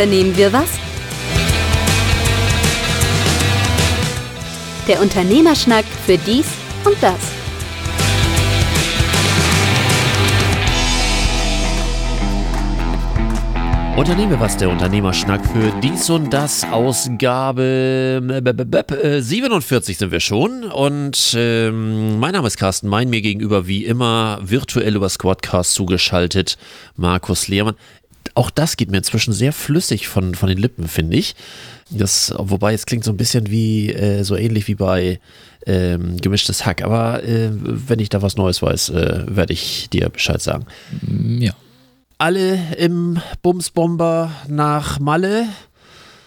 unternehmen wir was? Der Unternehmerschnack für dies und das. Unternehmen wir was, der Unternehmerschnack für dies und das. Ausgabe äh, 47 sind wir schon. Und ähm, mein Name ist Carsten Mein, mir gegenüber wie immer virtuell über Squadcast zugeschaltet Markus Lehrmann. Auch das geht mir inzwischen sehr flüssig von, von den Lippen, finde ich. Das, wobei es klingt so ein bisschen wie, äh, so ähnlich wie bei ähm, gemischtes Hack. Aber äh, wenn ich da was Neues weiß, äh, werde ich dir Bescheid sagen. Ja alle im Bumsbomber nach Malle.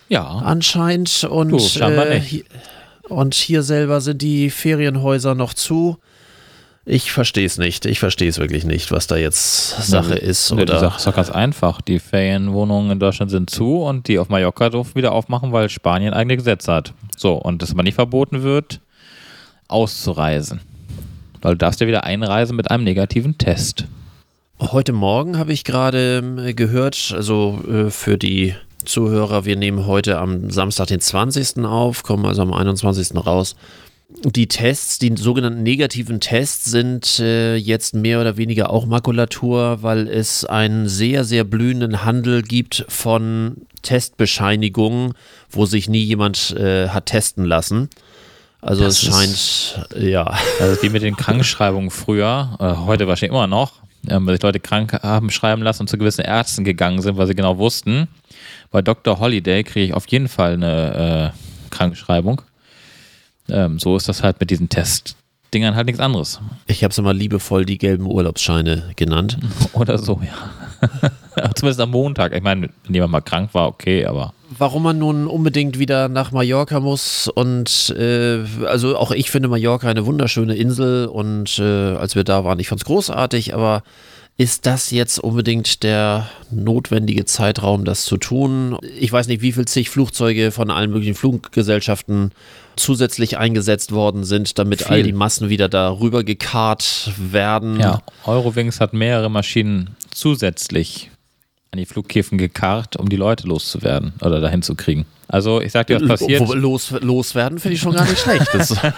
Ja. Anscheinend. Und, du, äh, und hier selber sind die Ferienhäuser noch zu. Ich verstehe es nicht. Ich verstehe es wirklich nicht, was da jetzt Sache ja, ist. Oder? Die Sache ist doch ganz einfach. Die Ferienwohnungen in Deutschland sind zu und die auf Mallorca dürfen wieder aufmachen, weil Spanien eigene Gesetze hat. So, und es aber nicht verboten wird, auszureisen. Weil du darfst ja wieder einreisen mit einem negativen Test. Heute Morgen habe ich gerade ähm, gehört, also äh, für die Zuhörer, wir nehmen heute am Samstag, den 20. auf, kommen also am 21. raus. Die Tests, die sogenannten negativen Tests, sind äh, jetzt mehr oder weniger auch Makulatur, weil es einen sehr, sehr blühenden Handel gibt von Testbescheinigungen, wo sich nie jemand äh, hat testen lassen. Also Das es scheint, ja. Also wie mit den Krankschreibungen früher, äh, heute wahrscheinlich immer noch, ähm, weil sich Leute krank haben schreiben lassen und zu gewissen Ärzten gegangen sind, weil sie genau wussten, bei Dr. Holiday kriege ich auf jeden Fall eine äh, Krankschreibung. Ähm, so ist das halt mit diesen Testdingern halt nichts anderes. Ich habe es immer liebevoll die gelben Urlaubsscheine genannt. Oder so, ja. Zumindest am Montag. Ich meine, wenn jemand mal krank war, okay, aber. Warum man nun unbedingt wieder nach Mallorca muss und äh, also auch ich finde Mallorca eine wunderschöne Insel und äh, als wir da waren, ich fand es großartig, aber ist das jetzt unbedingt der notwendige Zeitraum, das zu tun? Ich weiß nicht, wie viel zig Flugzeuge von allen möglichen Fluggesellschaften zusätzlich eingesetzt worden sind, damit Viel. all die Massen wieder darüber gekarrt werden. Ja, Eurowings hat mehrere Maschinen zusätzlich an die Flughäfen gekarrt, um die Leute loszuwerden oder dahin zu kriegen. Also ich sag dir, was passiert. Los, loswerden finde ich schon gar nicht schlecht.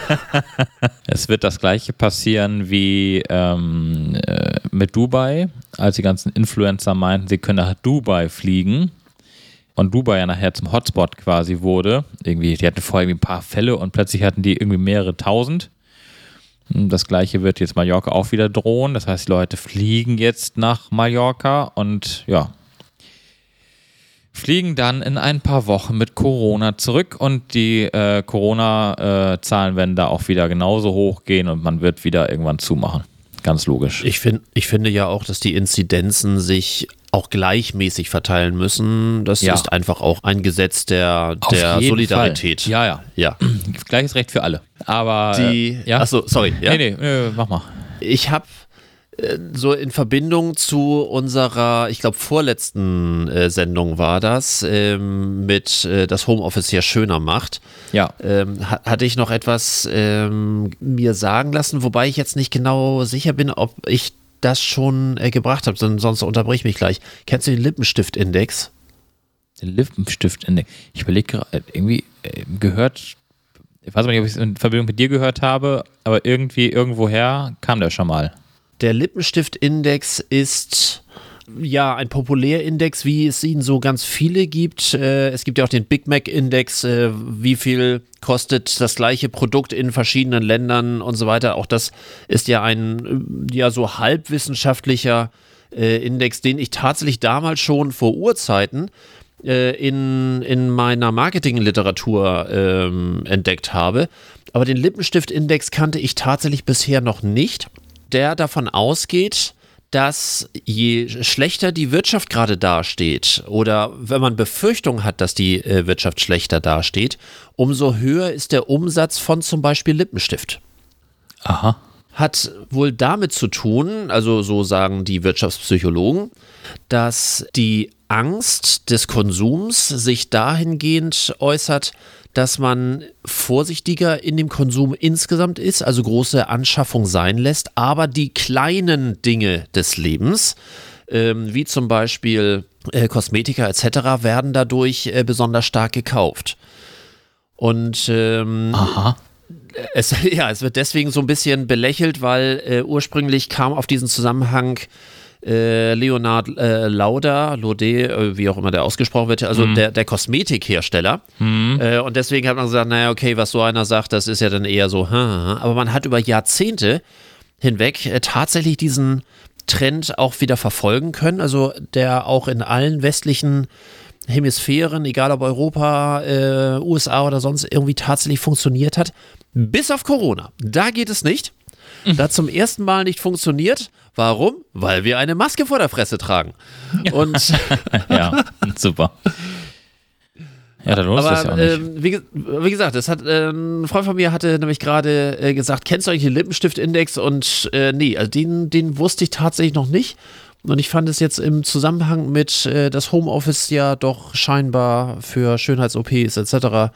Es wird das gleiche passieren wie ähm, äh, mit Dubai, als die ganzen Influencer meinten, sie können nach Dubai fliegen. Und Dubai ja nachher zum Hotspot quasi wurde. Irgendwie, die hatten vorher ein paar Fälle und plötzlich hatten die irgendwie mehrere tausend. Und Das gleiche wird jetzt Mallorca auch wieder drohen. Das heißt, die Leute fliegen jetzt nach Mallorca und ja, fliegen dann in ein paar Wochen mit Corona zurück und die äh, Corona-Zahlen werden da auch wieder genauso hoch gehen und man wird wieder irgendwann zumachen. Ganz logisch. Ich, find, ich finde ja auch, dass die Inzidenzen sich auch gleichmäßig verteilen müssen. Das Ja. ist einfach auch ein Gesetz der, der Solidarität. Fall. Ja, ja. Ja. Gleiches Recht für alle. Aber Die, äh, ja. Achso, sorry. Ja? Nee, nee, nee, mach mal. Ich habe so in Verbindung zu unserer, ich glaube, vorletzten äh, Sendung war das, ähm, mit äh, das Homeoffice ja schöner macht. Ja. ähm, ha- hatte ich noch etwas ähm, mir sagen lassen, wobei ich jetzt nicht genau sicher bin, ob ich das schon äh, gebracht habe, sonst unterbrich mich gleich. Kennst du den Lippenstift-Index? Den Lippenstift in Ich überlege gerade, irgendwie äh, gehört, ich weiß nicht, ob ich es in Verbindung mit dir gehört habe, aber irgendwie irgendwoher kam der schon mal. Der Lippenstift-Index ist ja ein Populärindex, wie es ihn so ganz viele gibt. Äh, es gibt ja auch den Big Mac-Index, äh, wie viel kostet das gleiche Produkt in verschiedenen Ländern und so weiter. Auch das ist ja ein äh, ja so halbwissenschaftlicher äh, Index, den ich tatsächlich damals schon vor Urzeiten äh, in, in meiner Marketingliteratur ähm, entdeckt habe. Aber den Lippenstift-Index kannte ich tatsächlich bisher noch nicht, der davon ausgeht, dass je schlechter die Wirtschaft gerade dasteht oder wenn man Befürchtung hat, dass die äh, Wirtschaft schlechter dasteht, umso höher ist der Umsatz von zum Beispiel Lippenstift Aha. hat wohl damit zu tun, also so sagen die Wirtschaftspsychologen, dass die Angst des Konsums sich dahingehend äußert, dass man vorsichtiger in dem Konsum insgesamt ist, also große Anschaffung sein lässt, aber die kleinen Dinge des Lebens ähm, wie zum Beispiel äh, Kosmetika etc., werden dadurch äh, besonders stark gekauft. Und ähm, Aha. es, ja, es wird deswegen so ein bisschen belächelt, weil äh, ursprünglich kam auf diesen Zusammenhang äh, Leonard äh, Lauda, Laudet, äh, wie auch immer der ausgesprochen wird, also der, der Kosmetikhersteller. Äh, und deswegen hat man gesagt, naja, okay, was so einer sagt, das ist ja dann eher so, hm, aber man hat über Jahrzehnte hinweg äh, tatsächlich diesen Trend auch wieder verfolgen können, also der auch in allen westlichen Hemisphären, egal ob Europa, äh, USA oder sonst irgendwie tatsächlich funktioniert hat, bis auf Corona. Da geht es nicht. Da hat zum ersten Mal nicht funktioniert. Warum? Weil wir eine Maske vor der Fresse tragen. Und Ja, super. Ja, da lohnt es sich ja auch aber nicht. ähm, wie, wie gesagt, das hat äh, ein Freund von mir hatte nämlich gerade äh, gesagt, kennst du eigentlich den Lippenstift-Index? Und äh, nee, also den, den wusste ich tatsächlich noch nicht. Und ich fand es jetzt im Zusammenhang mit äh, das Homeoffice ja doch scheinbar für Schönheits-OPs etc.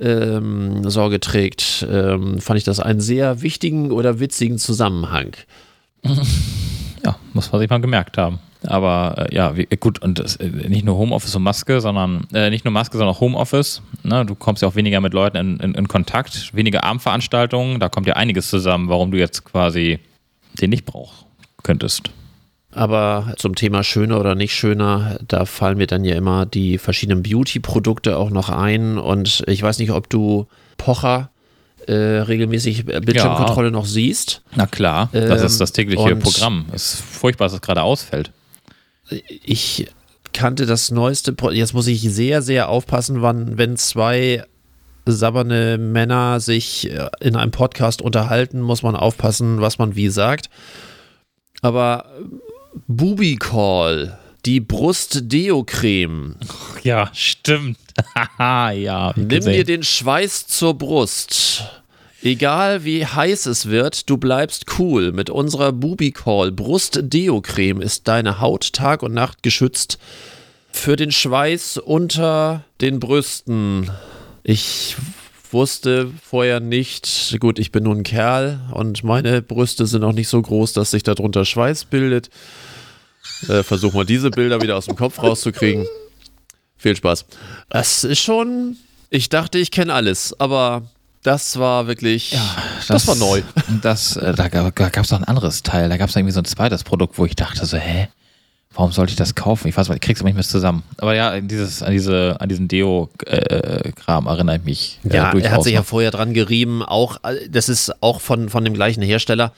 Ähm, Sorge trägt, ähm, fand ich das einen sehr wichtigen oder witzigen Zusammenhang. Ja, muss man sich mal gemerkt haben. Aber äh, ja, wie, gut, und das, äh, nicht nur Homeoffice und Maske, sondern äh, nicht nur Maske, sondern auch Homeoffice. Ne? Du kommst ja auch weniger mit Leuten in, in, in Kontakt, weniger Abendveranstaltungen, da kommt ja einiges zusammen, warum du jetzt quasi den nicht brauchst könntest. Aber zum Thema schöner oder nicht schöner, da fallen mir dann ja immer die verschiedenen Beauty-Produkte auch noch ein. Und ich weiß nicht, ob du Pocher äh, regelmäßig äh, Bildschirmkontrolle noch siehst. Na klar, das Ähm, ist das tägliche und- Programm. Es ist furchtbar, dass es gerade ausfällt. Ich kannte das neueste, Pro jetzt muss ich sehr, sehr aufpassen, wann, wenn zwei sabberne Männer sich äh, in einem Podcast unterhalten, muss man aufpassen, was man wie sagt. Aber Booby Call, die Brust-Deo-Creme, Ja, stimmt. Haha, ja. Nimm gesehen. dir den Schweiß zur Brust. Egal wie heiß es wird, du bleibst cool. Mit unserer Bubicall Brust Deo Creme ist deine Haut Tag und Nacht geschützt für den Schweiß unter den Brüsten. Ich wusste vorher nicht, gut, ich bin nun ein Kerl und meine Brüste sind auch nicht so groß, dass sich darunter Schweiß bildet. Äh, versuch mal diese Bilder wieder aus dem Kopf rauszukriegen. Viel Spaß. Das ist schon. Ich dachte, ich kenne alles, aber das war wirklich. das, war neu. Das, äh, da gab es noch ein anderes Teil. Da gab es irgendwie so ein zweites Produkt, wo ich dachte so, hä? Warum sollte ich das kaufen? Ich weiß mal, ich krieg's aber nicht mehr zusammen. Aber ja, an dieses, an diese, an diesen Deo-Kram erinnere ich mich. äh, Ja, er hat sich ja vorher dran gerieben, auch, äh, das ist auch von, von dem gleichen Hersteller,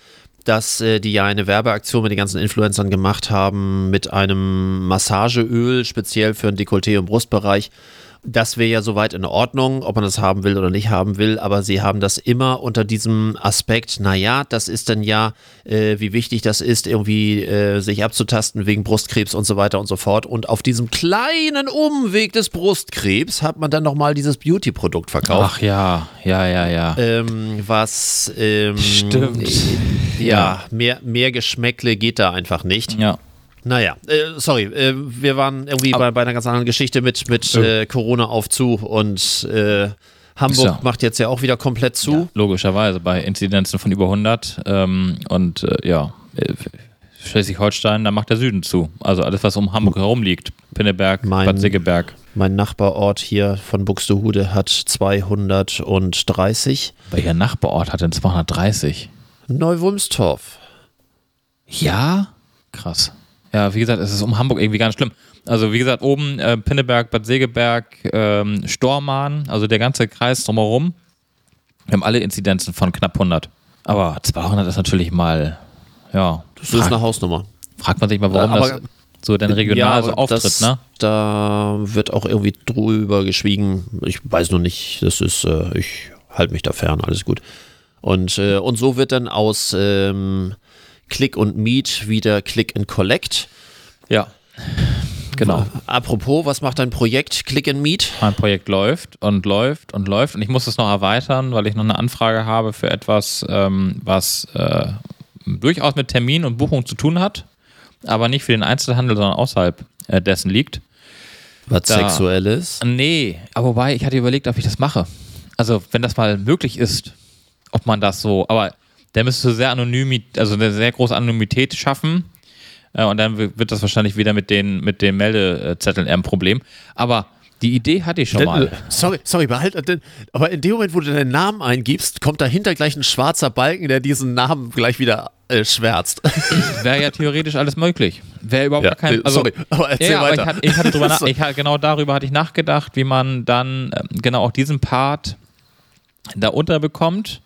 dass äh, die ja eine Werbeaktion mit den ganzen Influencern gemacht haben mit einem Massageöl, speziell für den Dekolleté- und Brustbereich. Das wäre ja soweit in Ordnung, ob man das haben will oder nicht haben will, aber sie haben das immer unter diesem Aspekt, naja, das ist dann ja, äh, wie wichtig das ist, irgendwie äh, sich abzutasten wegen Brustkrebs und so weiter und so fort. Und auf diesem kleinen Umweg des Brustkrebs hat man dann nochmal dieses Beauty-Produkt verkauft Ach ja, ja, ja, ja. ähm, was ähm, Stimmt. äh, ja, mehr, mehr Geschmäckle geht da einfach nicht. ja. Naja, äh, sorry, äh, wir waren irgendwie bei, bei einer ganz anderen Geschichte mit, mit äh, Corona auf zu und äh, Hamburg Ja. macht jetzt ja auch wieder komplett zu. Logischerweise bei Inzidenzen von über 100 ähm, und äh, ja, äh, Schleswig-Holstein, da macht der Süden zu. Also alles, was um Hamburg herum liegt. Pinneberg, Mein- Bad Segeberg. Mein Nachbarort hier von Buxtehude hat 230. Welcher Nachbarort hat denn 230? Neuwulmstorf. Ja? Krass. Ja, wie gesagt, es ist um Hamburg irgendwie ganz schlimm. Also wie gesagt, oben äh, Pinneberg, Bad Segeberg, ähm, Stormarn, also der ganze Kreis drumherum. Wir haben alle Inzidenzen von knapp 100. Aber 200 ist natürlich mal, ja, Das ist eine Hausnummer. fragt man sich mal, warum Äh, aber- das so dann regional so aber auftritt, das, ne? Da wird auch irgendwie drüber geschwiegen. Ich weiß noch nicht, das ist, äh, ich halte mich da fern, alles gut. Und, äh, und so wird dann aus ähm, Click und Meet wieder Click and Collect. Ja. Genau. Apropos, was macht dein Projekt Click and Meet? Mein Projekt läuft und läuft und läuft und ich muss es noch erweitern, weil ich noch eine Anfrage habe für etwas, ähm, was äh, durchaus mit Termin und Buchung zu tun hat, aber nicht für den Einzelhandel, sondern außerhalb äh, dessen liegt. Was Da- Sexuelles? Nee, aber wobei, ich hatte überlegt, ob ich das mache. Also, wenn das mal möglich ist, ob man das so, aber der müsste sehr anonym, also eine sehr große Anonymität schaffen. Äh, und dann wird das wahrscheinlich wieder mit den, mit den Meldezetteln eher ein Problem. Aber die Idee hatte ich schon mal. Sorry, sorry, behalt. Aber in dem Moment, wo du deinen Namen eingibst, kommt dahinter gleich ein schwarzer Balken, der diesen Namen gleich wieder äh, schwärzt. Wäre ja theoretisch alles möglich. Wäre überhaupt ja, kein. Also, sorry, aber erzähl ja, weiter. Aber ich hatte, ich hatte nach, ich hatte, genau darüber hatte ich nachgedacht, wie man dann ähm, genau auch diesen Part da unterbekommt.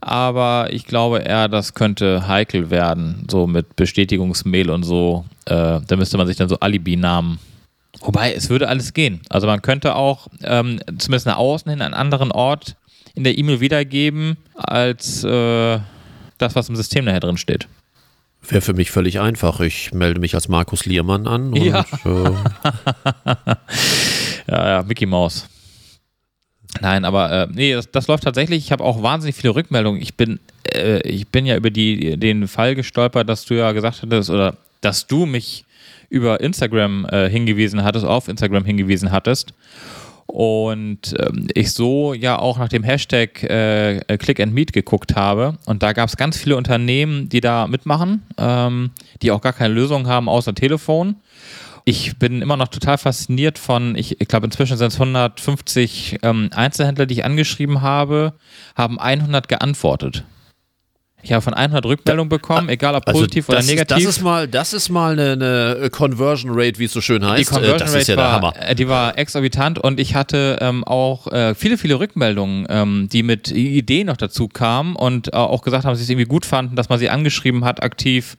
Aber ich glaube eher, das könnte heikel werden, so mit Bestätigungsmail und so. Äh, da müsste man sich dann so Alibi-Namen Wobei, es würde alles gehen. Also man könnte auch ähm, zumindest nach außen hin einen anderen Ort in der E-Mail wiedergeben, als äh, das, was im System nachher drin steht. Wäre für mich völlig einfach. Ich melde mich als Markus Liermann an. Und, ja. Äh ja, ja, Mickey Mouse. Nein, aber äh, nee, das, das, läuft tatsächlich. Ich habe auch wahnsinnig viele Rückmeldungen. Ich bin, äh, ich bin ja über die, den Fall gestolpert, dass du ja gesagt hattest, oder dass du mich über Instagram äh, hingewiesen hattest, auf Instagram hingewiesen hattest. Und ähm, ich so ja auch nach dem Hashtag äh, Click and Meet geguckt habe. Und da gab es ganz viele Unternehmen, die da mitmachen, ähm, die auch gar keine Lösung haben außer Telefon. Ich bin immer noch total fasziniert von, ich, ich glaube inzwischen sind es 150 ähm, Einzelhändler, die ich angeschrieben habe, haben 100 geantwortet. Ich habe von 100 Rückmeldungen bekommen, egal ob also positiv oder negativ. Ist, das ist mal, das ist mal eine, eine Conversion Rate, wie es so schön heißt. Die Conversion das Rate ist ja war, der Hammer. Äh, die war exorbitant und ich hatte ähm, auch äh, viele, viele Rückmeldungen, ähm, die mit Ideen noch dazu kamen und äh, auch gesagt haben, dass sie es irgendwie gut fanden, dass man sie angeschrieben hat, aktiv.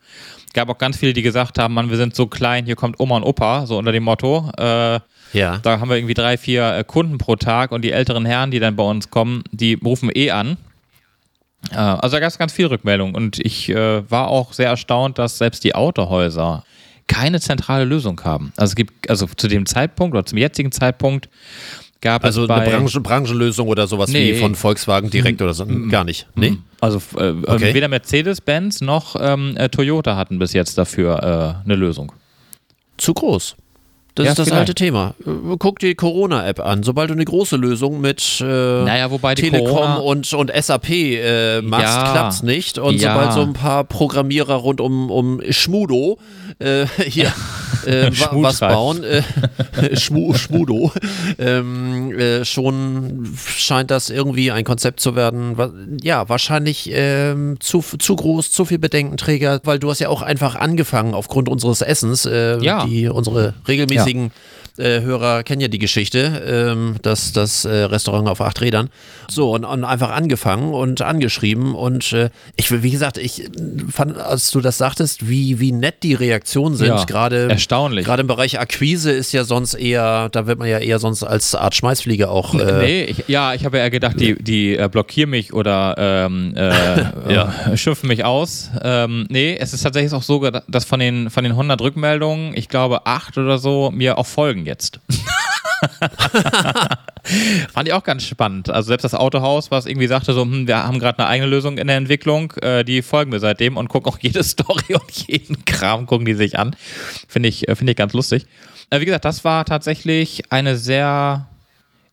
Gab auch ganz viele, die gesagt haben, Mann, wir sind so klein, hier kommt Oma und Opa, so unter dem Motto. Äh, ja. Da haben wir irgendwie drei, vier äh, Kunden pro Tag und die älteren Herren, die dann bei uns kommen, die rufen eh an äh, also da gab es ganz viel Rückmeldung und ich äh, war auch sehr erstaunt, dass selbst die Autohäuser keine zentrale Lösung haben. Also es gibt, also zu dem Zeitpunkt oder zum jetzigen Zeitpunkt gab also es Also eine Branchen, Branchenlösung oder sowas nee, wie von Volkswagen direkt oder so? Gar nicht. Nee? Also äh, okay. weder Mercedes-Benz noch ähm, äh, Toyota hatten bis jetzt dafür äh, eine Lösung. Zu groß. Das ja, ist das vielleicht. alte Thema. Guck die Corona-App an. Sobald du eine große Lösung mit äh, naja, wobei Telekom und, und SAP äh, machst, ja. klappt's nicht. Und ja. sobald so ein paar Programmierer rund um, um Schmudo äh, hier äh, was bauen, äh, Schmu, Schmudo, ähm, äh, schon scheint das irgendwie ein Konzept zu werden. Ja, wahrscheinlich ähm, zu, zu groß, zu viel Bedenkenträger, weil du hast ja auch einfach angefangen aufgrund unseres Essens, äh, ja. die unsere regelmäßig äh, Hörer kennen ja die Geschichte, ähm, dass das äh, Restaurant auf acht Rädern. So, und, und einfach angefangen und angeschrieben. Und äh, ich will, wie gesagt, ich fand, als du das sagtest, wie, wie nett die Reaktionen sind. Ja, gerade erstaunlich. Gerade im Bereich Akquise ist ja sonst eher, da wird man ja eher sonst als Art Schmeißfliege auch. Äh, nee, ich, ja, ich habe ja gedacht, die, die äh, blockieren mich oder ähm, äh, ja. schimpfen mich aus. Ähm, nee, es ist tatsächlich auch so, dass von den, von den 100 Rückmeldungen, ich glaube, acht oder so mir auch folgen jetzt. Fand ich auch ganz spannend. Also selbst das Autohaus, was irgendwie sagte, so, hm, wir haben gerade eine eigene Lösung in der Entwicklung, äh, die folgen wir seitdem und gucken auch jede Story und jeden Kram, gucken die sich an. Finde ich, äh, find ich ganz lustig. Äh, wie gesagt, das war tatsächlich eine sehr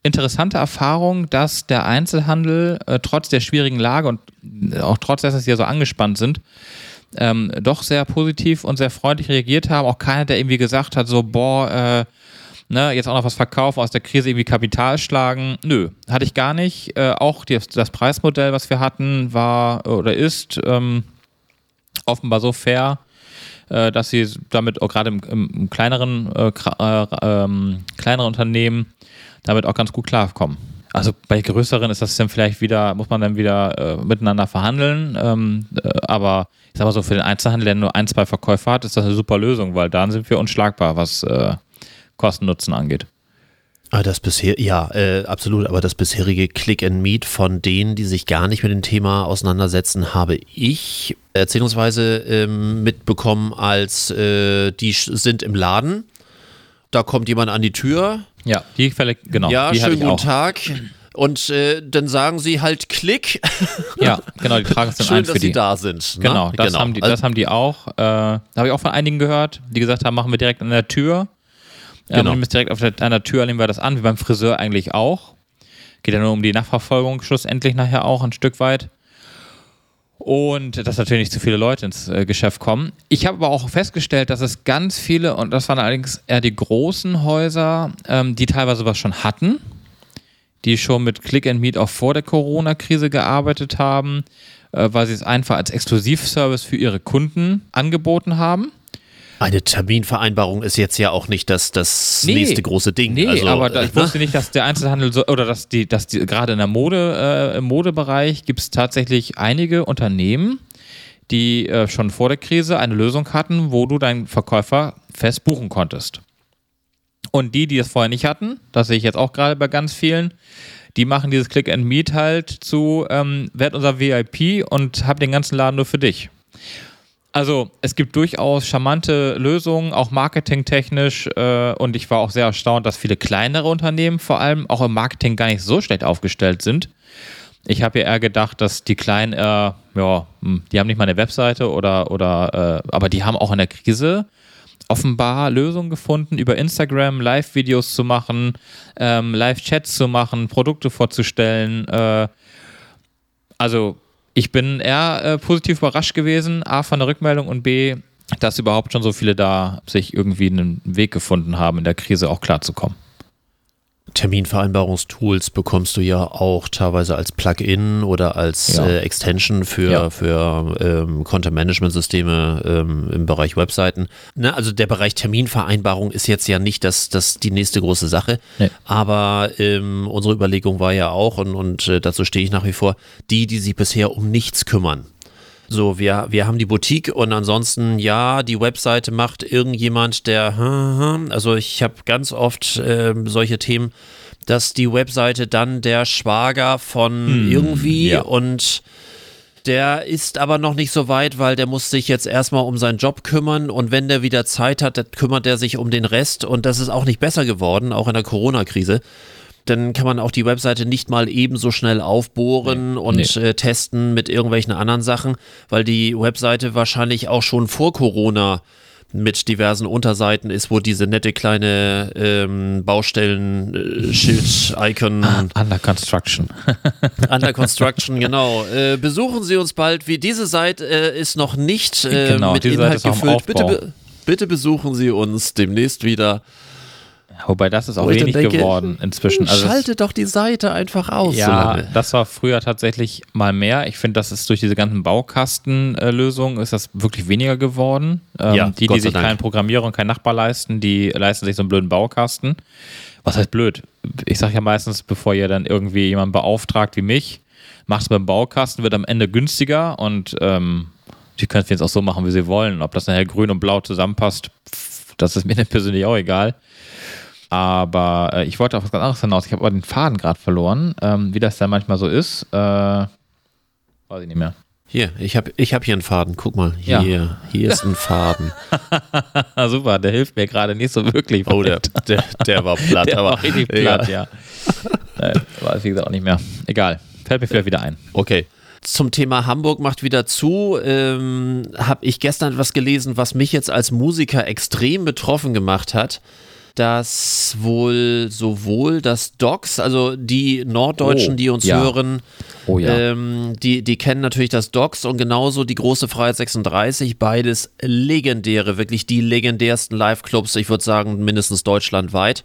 interessante Erfahrung, dass der Einzelhandel äh, trotz der schwierigen Lage und äh, auch trotz dessen, dass sie ja so angespannt sind, ähm, doch sehr positiv und sehr freundlich reagiert haben. Auch keiner, der irgendwie gesagt hat, so, boah, äh, ne, jetzt auch noch was verkaufen, aus der Krise irgendwie Kapital schlagen. Nö, hatte ich gar nicht. Äh, auch die, das Preismodell, was wir hatten, war oder ist ähm, offenbar so fair, äh, dass sie damit auch gerade im, im, kleineren, äh, äh, ähm, kleineren Unternehmen damit auch ganz gut klarkommen. Also bei größeren ist das dann vielleicht wieder, muss man dann wieder äh, miteinander verhandeln. Ähm, äh, aber ich sag mal so, für den Einzelhandel, der nur ein, zwei Verkäufer hat, ist das eine super Lösung, weil dann sind wir unschlagbar, was äh, Kosten-Nutzen angeht. Ah, das bisher, ja, äh, absolut. Aber das bisherige Click and Meet von denen, die sich gar nicht mit dem Thema auseinandersetzen, habe ich erzählungsweise ähm, mitbekommen, als äh, die sind im Laden. Da kommt jemand an die Tür. Ja, die Fälle, genau. Ja, die schönen guten auch. Tag. Und äh, dann sagen sie halt Klick. Ja, genau, die tragen es dann Schön, ein für dass die. sie da sind. Ne? Genau, das, genau. Haben die, das haben die auch. Äh, da habe ich auch von einigen gehört, die gesagt haben, machen wir direkt an der Tür. Ähm, genau. Es direkt auf der, an der Tür, nehmen wir das an, wie beim Friseur eigentlich auch. Geht ja nur um die Nachverfolgung schlussendlich nachher auch ein Stück weit. Und dass natürlich nicht zu viele Leute ins äh, Geschäft kommen. Ich habe aber auch festgestellt, dass es ganz viele, und das waren allerdings eher die großen Häuser, ähm, die teilweise was schon hatten, die schon mit Click and Meet auch vor der Corona-Krise gearbeitet haben, äh, weil sie es einfach als Exklusivservice für ihre Kunden angeboten haben. Eine Terminvereinbarung ist jetzt ja auch nicht das, das nee, nächste große Ding. Nee, also, aber da, ich äh, wusste nicht, dass der Einzelhandel so, oder dass die, dass die gerade in der Mode, äh, im Modebereich gibt es tatsächlich einige Unternehmen, die äh, schon vor der Krise eine Lösung hatten, wo du deinen Verkäufer fest buchen konntest. Und die, die es vorher nicht hatten, das sehe ich jetzt auch gerade bei ganz vielen, die machen dieses Click and Meet halt zu, ähm, werd unser VIP und hab den ganzen Laden nur für dich. Also es gibt durchaus charmante Lösungen, auch marketingtechnisch. Äh, und ich war auch sehr erstaunt, dass viele kleinere Unternehmen vor allem auch im Marketing gar nicht so schlecht aufgestellt sind. Ich habe ja eher gedacht, dass die Kleinen, äh, ja, hm, die haben nicht mal eine Webseite oder, oder äh, aber die haben auch in der Krise offenbar Lösungen gefunden, über Instagram Live-Videos zu machen, ähm, Live-Chats zu machen, Produkte vorzustellen. Äh, also ich bin eher äh, positiv überrascht gewesen, A von der Rückmeldung und B, dass überhaupt schon so viele da sich irgendwie einen Weg gefunden haben, in der Krise auch klarzukommen. Terminvereinbarungstools bekommst du ja auch teilweise als Plugin oder als ja. äh, Extension für, ja. für ähm, Content-Management-Systeme ähm, im Bereich Webseiten. Ne, also der Bereich Terminvereinbarung ist jetzt ja nicht das, das die nächste große Sache, nee. aber ähm, unsere Überlegung war ja auch, und, und äh, dazu stehe ich nach wie vor, die, die sich bisher um nichts kümmern. So, wir, wir haben die Boutique und ansonsten, ja, die Webseite macht irgendjemand, der, also ich habe ganz oft äh, solche Themen, dass die Webseite dann der Schwager von hm, irgendwie ja. und der ist aber noch nicht so weit, weil der muss sich jetzt erstmal um seinen Job kümmern und wenn der wieder Zeit hat, dann kümmert er sich um den Rest und das ist auch nicht besser geworden, auch in der Corona-Krise dann kann man auch die Webseite nicht mal ebenso schnell aufbohren nee, und nee. Äh, testen mit irgendwelchen anderen Sachen, weil die Webseite wahrscheinlich auch schon vor Corona mit diversen Unterseiten ist, wo diese nette kleine ähm, Baustellen-Schild-Icon. Äh, ah, under Construction. under Construction, genau. Äh, besuchen Sie uns bald. Wie diese Seite äh, ist noch nicht äh, genau, mit Inhalt gefüllt. Bitte, bitte besuchen Sie uns demnächst wieder. Wobei das ist auch wenig denke, geworden inzwischen. Also schalte doch die Seite einfach aus. Ja, so das war früher tatsächlich mal mehr. Ich finde, das ist durch diese ganzen Baukastenlösungen ist das wirklich weniger geworden. Ähm, ja, die, die sich Dank. keinen Programmierer und keinen Nachbar leisten, die leisten sich so einen blöden Baukasten. Was heißt blöd? Ich sage ja meistens, bevor ihr dann irgendwie jemanden beauftragt wie mich, macht es beim Baukasten, wird am Ende günstiger und ähm, die können es jetzt auch so machen, wie sie wollen. Ob das nachher grün und blau zusammenpasst, das ist mir persönlich auch egal. Aber äh, ich wollte auf was ganz anderes hinaus. Ich habe aber den Faden gerade verloren, ähm, wie das da manchmal so ist. Äh, weiß ich nicht mehr. Hier, ich habe ich hab hier einen Faden. Guck mal, hier, ja. hier ist ein Faden. Super, der hilft mir gerade nicht so wirklich. Oh, der, der, der war platt. der aber, war richtig platt, ja. ja. weiß ich gesagt auch nicht mehr. Egal, fällt mir vielleicht wieder ein. Okay. Zum Thema Hamburg macht wieder zu, ähm, habe ich gestern etwas gelesen, was mich jetzt als Musiker extrem betroffen gemacht hat dass wohl sowohl das Docs, also die Norddeutschen, oh, die uns ja. hören, oh, ja. ähm, die, die kennen natürlich das Docs und genauso die große Freiheit 36, beides legendäre, wirklich die legendärsten Live-Clubs, ich würde sagen mindestens deutschlandweit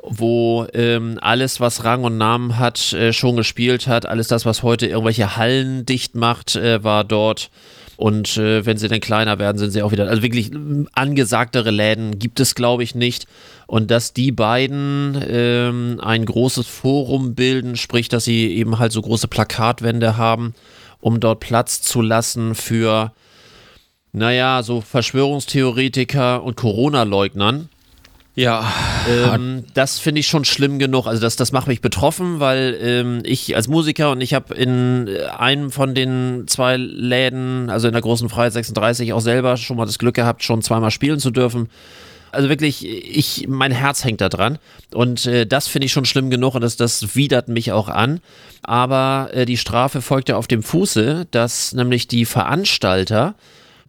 wo ähm, alles, was Rang und Namen hat, äh, schon gespielt hat. Alles das, was heute irgendwelche Hallen dicht macht, äh, war dort. Und äh, wenn sie dann kleiner werden, sind sie auch wieder. Also wirklich angesagtere Läden gibt es, glaube ich, nicht. Und dass die beiden ähm, ein großes Forum bilden, sprich, dass sie eben halt so große Plakatwände haben, um dort Platz zu lassen für, naja, so Verschwörungstheoretiker und Corona-Leugnern ja. Ähm, das finde ich schon schlimm genug. Also das, das macht mich betroffen, weil ähm, ich als Musiker und ich habe in äh, einem von den zwei Läden, also in der großen Freiheit 36, auch selber schon mal das Glück gehabt, schon zweimal spielen zu dürfen. Also wirklich, ich, mein Herz hängt da dran. Und äh, das finde ich schon schlimm genug und das, das widert mich auch an. Aber äh, die Strafe folgt ja auf dem Fuße, dass nämlich die Veranstalter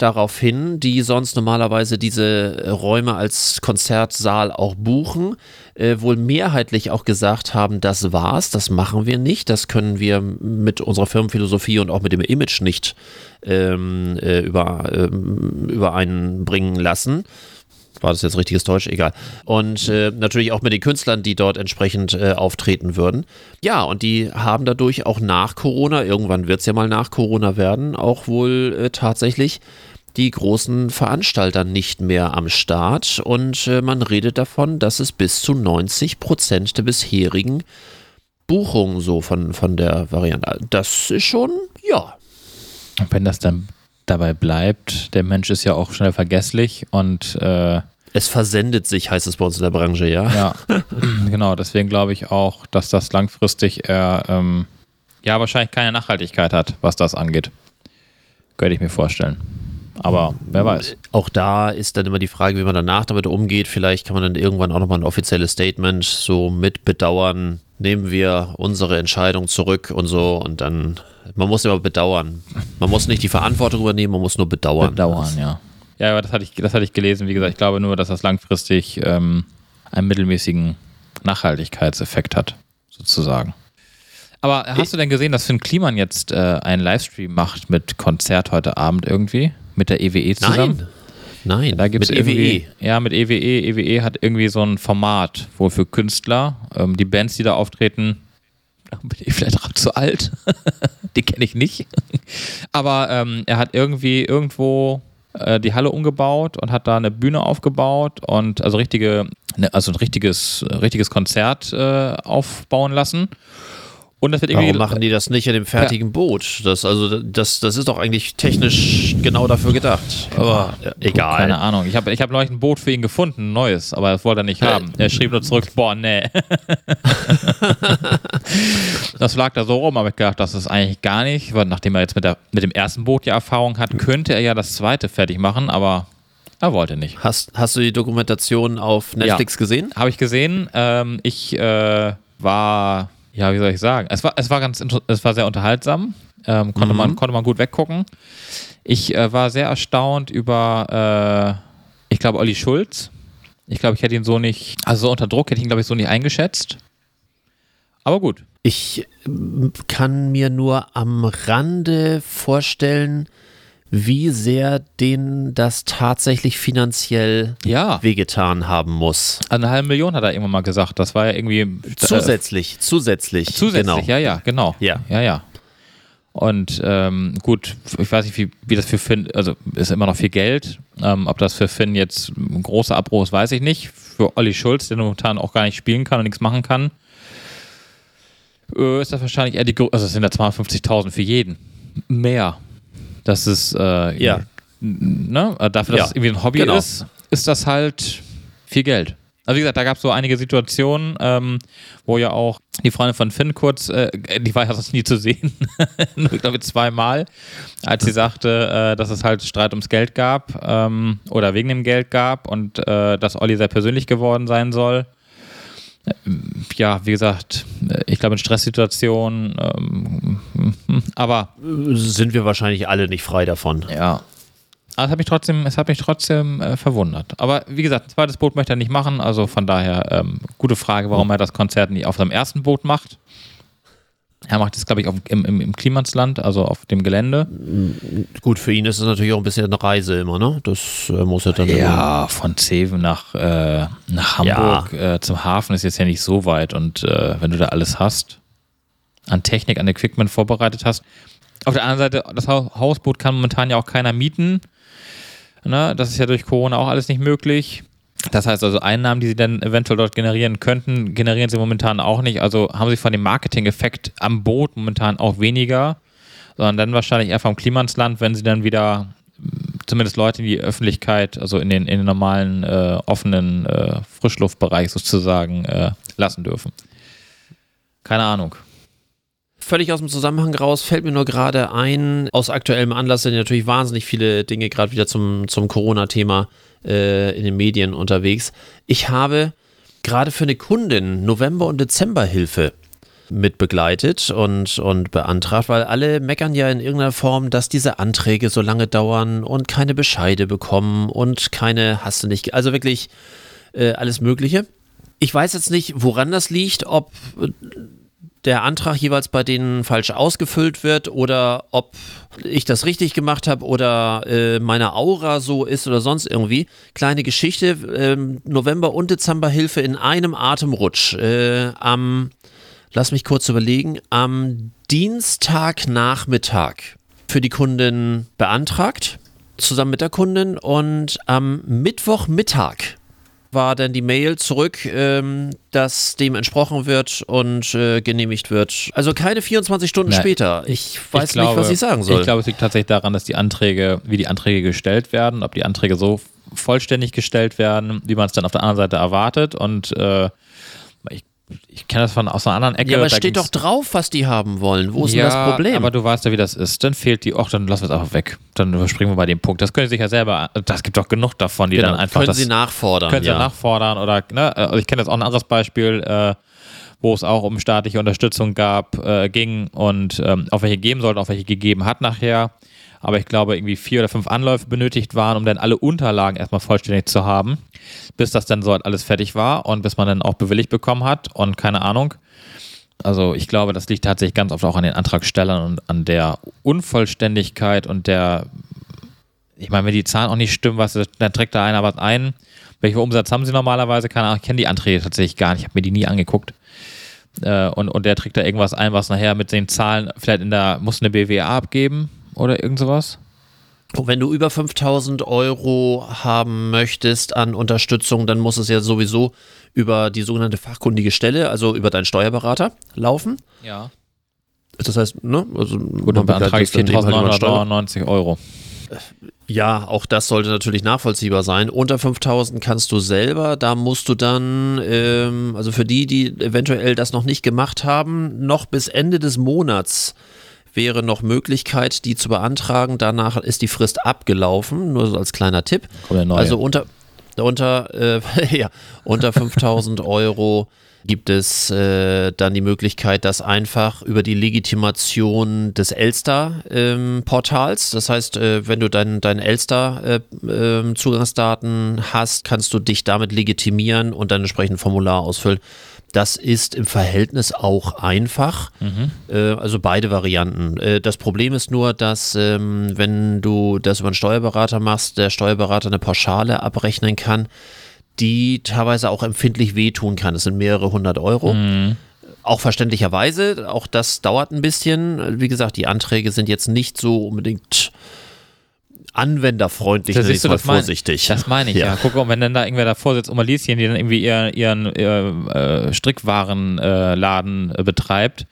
darauf hin, die sonst normalerweise diese Räume als Konzertsaal auch buchen, äh, wohl mehrheitlich auch gesagt haben, das war's, das machen wir nicht, das können wir mit unserer Firmenphilosophie und auch mit dem Image nicht ähm, äh, über, ähm, übereinbringen lassen. War das jetzt richtiges Deutsch? Egal. Und äh, natürlich auch mit den Künstlern, die dort entsprechend äh, auftreten würden. Ja, und die haben dadurch auch nach Corona, irgendwann wird es ja mal nach Corona werden, auch wohl äh, tatsächlich die großen Veranstalter nicht mehr am Start. Und äh, man redet davon, dass es bis zu 90 Prozent der bisherigen Buchungen so von, von der Variante. Das ist schon, ja. Wenn das dann dabei bleibt. Der Mensch ist ja auch schnell vergesslich und äh, es versendet sich, heißt es bei uns in der Branche, ja. Ja, genau. Deswegen glaube ich auch, dass das langfristig eher, ähm, ja, wahrscheinlich keine Nachhaltigkeit hat, was das angeht. Könnte ich mir vorstellen. Aber wer weiß. Auch da ist dann immer die Frage, wie man danach damit umgeht. Vielleicht kann man dann irgendwann auch nochmal ein offizielles Statement so mit bedauern. Nehmen wir unsere Entscheidung zurück und so und dann man muss immer bedauern. Man muss nicht die Verantwortung übernehmen, man muss nur bedauern. Bedauern, ja. Ja, aber das hatte ich, das hatte ich gelesen. Wie gesagt, ich glaube nur, dass das langfristig ähm, einen mittelmäßigen Nachhaltigkeitseffekt hat, sozusagen. Aber hast du denn gesehen, dass Finn Kliman jetzt äh, einen Livestream macht mit Konzert heute Abend irgendwie? Mit der EWE zusammen? Nein. Nein, da gibt's mit EWE. Ja, mit EWE. EWE hat irgendwie so ein Format, wo für Künstler, ähm, die Bands, die da auftreten, bin ich vielleicht auch zu alt. die kenne ich nicht. Aber ähm, er hat irgendwie irgendwo äh, die Halle umgebaut und hat da eine Bühne aufgebaut und also richtige, ne, also ein richtiges, richtiges Konzert äh, aufbauen lassen. Und das wird irgendwie. Warum machen die das nicht in dem fertigen ja. Boot? Das, also, das, das ist doch eigentlich technisch genau dafür gedacht. Aber ja, egal. Keine Ahnung. Ich habe ich hab neulich ein Boot für ihn gefunden, ein neues, aber das wollte er nicht haben. Er schrieb nur zurück: Boah, nee. das lag da so rum, aber ich gedacht, das ist eigentlich gar nicht, weil nachdem er jetzt mit, der, mit dem ersten Boot ja Erfahrung hat, könnte er ja das zweite fertig machen, aber er wollte nicht. Hast, hast du die Dokumentation auf Netflix ja, gesehen? Habe ich gesehen. Ähm, ich äh, war ja, wie soll ich sagen? Es war, es war ganz, es war sehr unterhaltsam. Ähm, konnte, mhm. man, konnte man gut weggucken. Ich äh, war sehr erstaunt über, äh, ich glaube, Olli Schulz. Ich glaube, ich hätte ihn so nicht, also so unter Druck hätte ich ihn, glaube ich, so nicht eingeschätzt. Aber gut. Ich kann mir nur am Rande vorstellen, wie sehr denen das tatsächlich finanziell ja. wehgetan haben muss. Eine halbe Million hat er irgendwann mal gesagt. Das war ja irgendwie. Äh, zusätzlich, äh, zusätzlich. Zusätzlich, genau. ja, ja, genau. Ja, ja. ja. Und ähm, gut, ich weiß nicht, wie, wie das für Finn, also ist immer noch viel Geld. Ähm, ob das für Finn jetzt ein großer Abbruch ist, weiß ich nicht. Für Olli Schulz, der momentan auch gar nicht spielen kann und nichts machen kann, äh, ist das wahrscheinlich eher die, also es sind ja 250.000 für jeden. Mehr. Das ist, äh, ja. Ne? Äh, dafür, dass ja. es irgendwie ein Hobby genau. ist, ist das halt viel Geld. Also wie gesagt, da gab es so einige Situationen, ähm, wo ja auch die Freundin von Finn kurz, äh, die war ja sonst nie zu sehen, nur ich glaube zweimal, als sie sagte, äh, dass es halt Streit ums Geld gab ähm, oder wegen dem Geld gab und äh, dass Olli sehr persönlich geworden sein soll ja, wie gesagt, ich glaube in Stresssituationen, ähm, aber sind wir wahrscheinlich alle nicht frei davon. Ja. Aber es hat mich trotzdem, es hat mich trotzdem äh, verwundert. Aber wie gesagt, ein zweites Boot möchte er nicht machen, also von daher ähm, gute Frage, warum er das Konzert nicht auf seinem ersten Boot macht. Er macht es, glaube ich, auf, im, im, im Klimansland, also auf dem Gelände. Gut, für ihn ist es natürlich auch ein bisschen eine Reise immer, ne? Das äh, muss er dann. Ja, von Zeven nach, äh, nach Hamburg ja. äh, zum Hafen ist jetzt ja nicht so weit. Und äh, wenn du da alles hast, an Technik, an Equipment vorbereitet hast. Auf der anderen Seite, das Hausboot kann momentan ja auch keiner mieten. Ne? Das ist ja durch Corona auch alles nicht möglich. Das heißt also, Einnahmen, die sie dann eventuell dort generieren könnten, generieren sie momentan auch nicht. Also haben sie von dem Marketing-Effekt am Boot momentan auch weniger, sondern dann wahrscheinlich eher vom Klimansland, wenn sie dann wieder zumindest Leute in die Öffentlichkeit, also in den, in den normalen äh, offenen äh, Frischluftbereich sozusagen äh, lassen dürfen. Keine Ahnung. Völlig aus dem Zusammenhang raus fällt mir nur gerade ein, aus aktuellem Anlass sind natürlich wahnsinnig viele Dinge gerade wieder zum, zum Corona-Thema äh, in den Medien unterwegs. Ich habe gerade für eine Kundin November- und Dezemberhilfe mit begleitet und, und beantragt, weil alle meckern ja in irgendeiner Form, dass diese Anträge so lange dauern und keine Bescheide bekommen und keine, hast du nicht, also wirklich äh, alles Mögliche. Ich weiß jetzt nicht, woran das liegt, ob der Antrag jeweils bei denen falsch ausgefüllt wird oder ob ich das richtig gemacht habe oder äh, meine Aura so ist oder sonst irgendwie. Kleine Geschichte, ähm, November und Dezember Hilfe in einem Atemrutsch. Äh, am, lass mich kurz überlegen, am Dienstagnachmittag für die Kundin beantragt, zusammen mit der Kundin und am Mittwochmittag war dann die Mail zurück, ähm, dass dem entsprochen wird und äh, genehmigt wird. Also keine 24 Stunden Na, später. Ich weiß ich glaube, nicht, was ich sagen soll. Ich glaube, es liegt tatsächlich daran, dass die Anträge, wie die Anträge gestellt werden, ob die Anträge so vollständig gestellt werden, wie man es dann auf der anderen Seite erwartet. Und äh, ich ich kenne das von aus einer anderen Ecke. ja, aber es steht doch drauf, was die haben wollen. Wo ist ja, denn das Problem? aber du weißt ja, wie das ist. Dann fehlt die, ach, dann lassen wir es einfach weg. Dann überspringen wir bei dem Punkt. Das können Sie sich ja selber, das gibt doch genug davon, die genau. dann einfach können das Sie nachfordern. können Sie ja. ja nachfordern oder, ne, also ich kenne jetzt auch ein anderes Beispiel, äh, wo es auch um staatliche Unterstützung gab, äh, ging und ähm, auf welche geben sollte, auf welche gegeben hat nachher. Aber ich glaube, irgendwie vier oder fünf Anläufe benötigt waren, um dann alle Unterlagen erstmal vollständig zu haben, bis das dann so halt alles fertig war und bis man dann auch bewilligt bekommen hat und keine Ahnung. Also ich glaube, das liegt tatsächlich ganz oft auch an den Antragstellern und an der Unvollständigkeit und der, ich meine, wenn die Zahlen auch nicht stimmen, was, dann trägt da einer was ein. Welchen Umsatz haben sie normalerweise? Keine Ahnung, ich kenne die Anträge tatsächlich gar nicht, ich habe mir die nie angeguckt. Äh, und, und der trägt da irgendwas ein, was nachher mit den Zahlen vielleicht in der, muss eine BWA abgeben oder irgend sowas? Und wenn du über 5000 Euro haben möchtest an Unterstützung, dann muss es ja sowieso über die sogenannte fachkundige Stelle, also über deinen Steuerberater, laufen. Ja. Das heißt, ne? Also Gut, dann beantrage ich begleitet das dann eben halt über Steuer- 4.999 Euro. Ja, auch das sollte natürlich nachvollziehbar sein. Unter 5000 kannst du selber, da musst du dann, ähm, also für die, die eventuell das noch nicht gemacht haben, noch bis Ende des Monats wäre noch Möglichkeit, die zu beantragen. Danach ist die Frist abgelaufen, nur so als kleiner Tipp. Also unter, unter, äh, ja, unter 5000 Euro gibt es äh, dann die Möglichkeit, das einfach über die Legitimation des Elster-Portals, das heißt, äh, wenn du deinen dein Elster-Zugangsdaten hast, kannst du dich damit legitimieren und dann entsprechend ein Formular ausfüllen. Das ist im Verhältnis auch einfach. Äh, also beide Varianten. Äh, das Problem ist nur, dass ähm, wenn du das über einen Steuerberater machst, der Steuerberater eine Pauschale abrechnen kann, die teilweise auch empfindlich wehtun kann. Das sind mehrere hundert Euro. Auch verständlicherweise, auch das dauert ein bisschen. Wie gesagt, die Anträge sind jetzt nicht so unbedingt anwenderfreundlich, Das du, mal das mein- vorsichtig. Das meine ich, ja. Guck mal, wenn dann da irgendwer davor sitzt, Oma Lieschen, die dann irgendwie ihren, ihren äh, äh, Strickwarenladen äh, Laden, äh, betreibt,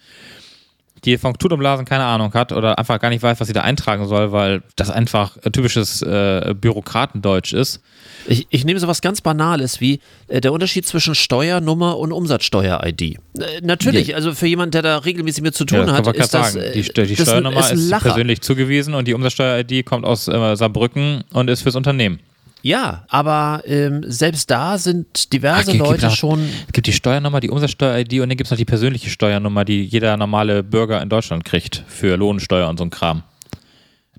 die von Tut und Blasen keine Ahnung hat oder einfach gar nicht weiß, was sie da eintragen soll, weil das einfach typisches äh, Bürokratendeutsch ist. Ich, ich nehme sowas ganz Banales wie äh, der Unterschied zwischen Steuernummer und Umsatzsteuer-ID. Äh, natürlich, Ja. also für jemanden, der da regelmäßig mit zu tun das hat, ist das, sagen. äh, Die, die das Steuernummer ist, ist persönlich zugewiesen und die Umsatzsteuer-ID kommt aus äh, Saarbrücken und ist fürs Unternehmen. Ja, aber ähm, selbst da sind diverse Ach, gibt Leute auch- schon. Es gibt die Steuernummer, die Umsatzsteuer-ID und dann gibt es noch die persönliche Steuernummer, die jeder normale Bürger in Deutschland kriegt für Lohnsteuer und so ein Kram.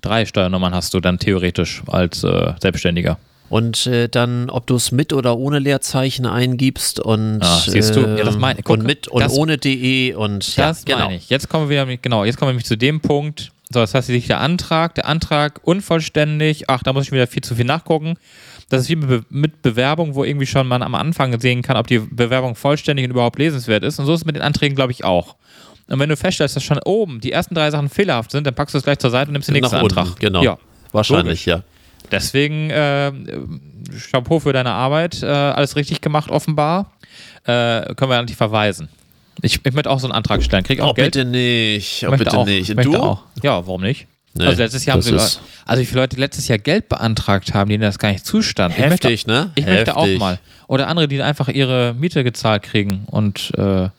Drei Steuernummern hast du dann theoretisch als äh, Selbstständiger. Und äh, dann, ob du es mit oder ohne Leerzeichen eingibst und, Ah, siehst du? Ja, das ähm, meine- guck, und mit und das- ohne de und ja, Das genau. meine ich. Jetzt kommen wir genau, jetzt kommen wir nämlich zu dem Punkt. So, das heißt, sich der Antrag, der Antrag unvollständig, ach, da muss ich wieder viel zu viel nachgucken. Das ist wie mit Be- mit Bewerbung, wo irgendwie schon man am Anfang sehen kann, ob die Bewerbung vollständig und überhaupt lesenswert ist. Und so ist es mit den Anträgen, glaube ich, auch. Und wenn du feststellst, dass schon oben die ersten drei Sachen fehlerhaft sind, dann packst du es gleich zur Seite und nimmst den nächsten Nach unten, Antrag. genau. Ja. Wahrscheinlich, ja. Deswegen äh, Chapeau für deine Arbeit, äh, alles richtig gemacht offenbar. Äh, können wir an dich verweisen. Ich, ich möchte auch so einen Antrag stellen. Krieg auch Oh, Geld. bitte nicht. Oh, Möchte bitte auch, nicht. Und du? Auch. Ja, warum nicht? Nee, also letztes Jahr haben sie, also wie viele Leute letztes Jahr Geld beantragt haben, denen das gar nicht zustand. Heftig, ich möchte, ne? Ich möchte auch Heftig. mal. Oder andere, die einfach ihre Miete gezahlt kriegen und äh,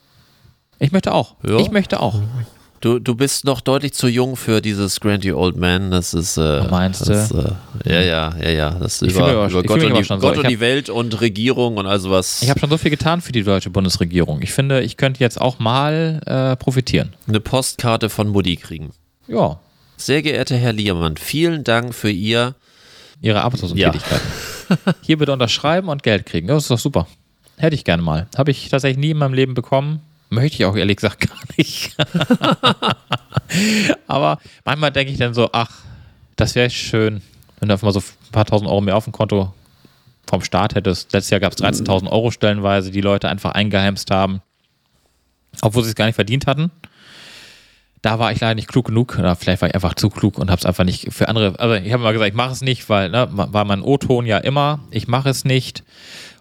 ich möchte auch. Ja. Ich möchte auch. Du, du bist noch deutlich zu jung für dieses Grandy Old Man. Das ist. Äh, Meinst du? das, äh, ja, ja, ja, ja. Das Ich über, über Gott, und die, schon so. Gott Ich und hab- die Welt und Regierung und all sowas. Ich habe schon so viel getan für die deutsche Bundesregierung. Ich finde, ich könnte jetzt auch mal äh, profitieren. eine Postkarte von Mutti kriegen. Ja, Sehr geehrter Herr Liermann, vielen Dank für Ihr. ihre Arbeitslosentätigkeit. Hier bitte unterschreiben und Geld kriegen. Das ist doch super. Hätte ich gerne mal. Habe ich tatsächlich nie in meinem Leben bekommen. Möchte ich auch ehrlich gesagt gar nicht. Aber manchmal denke ich dann so, ach, das wäre schön, wenn du einfach mal so ein paar tausend Euro mehr auf dem Konto vom Staat hättest. Letztes Jahr gab es 13.000 Euro stellenweise, die Leute einfach eingeheimst haben, obwohl sie es gar nicht verdient hatten. Da war ich leider nicht klug genug, oder vielleicht war ich einfach zu klug und habe es einfach nicht für andere. Also ich habe immer gesagt, ich mache es nicht, weil ne, war mein O-Ton ja immer, ich mache es nicht,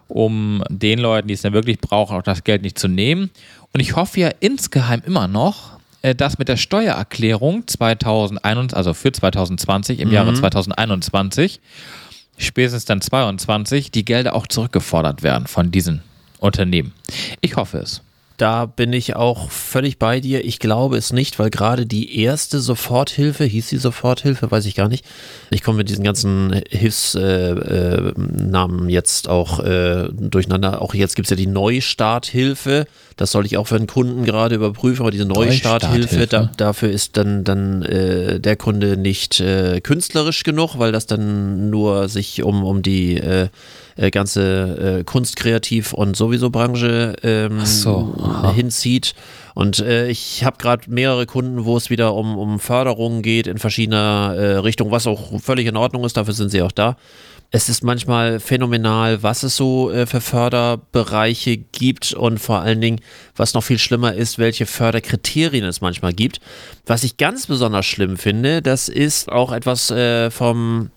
um den Leuten, die es dann wirklich brauchen, auch das Geld nicht zu nehmen. Und ich hoffe ja insgeheim immer noch, äh, dass mit der Steuererklärung 2021, also für 2020 im Jahre 2021, spätestens dann 22, die Gelder auch zurückgefordert werden von diesen Unternehmen. Ich hoffe es. Da bin ich auch völlig bei dir. Ich glaube es nicht, weil gerade die erste Soforthilfe, hieß die Soforthilfe, weiß ich gar nicht. Ich komme mit diesen ganzen Hilfsnamen äh, Namen jetzt auch äh, durcheinander. Auch jetzt gibt es ja die Neustarthilfe. Das soll ich auch für einen Kunden gerade überprüfen. Aber diese Neustarthilfe, da, dafür ist dann, dann äh, der Kunde nicht äh, künstlerisch genug, weil das dann nur sich um, um die äh, ganze äh, Kunst, Kreativ und sowieso Branche ähm, so, hinzieht. Und äh, ich habe gerade mehrere Kunden, wo es wieder um, um Förderungen geht in verschiedener äh, Richtung, was auch völlig in Ordnung ist, dafür sind sie auch da. Es ist manchmal phänomenal, was es so äh, für Förderbereiche gibt und vor allen Dingen, was noch viel schlimmer ist, welche Förderkriterien es manchmal gibt. Was ich ganz besonders schlimm finde, das ist auch etwas äh, vom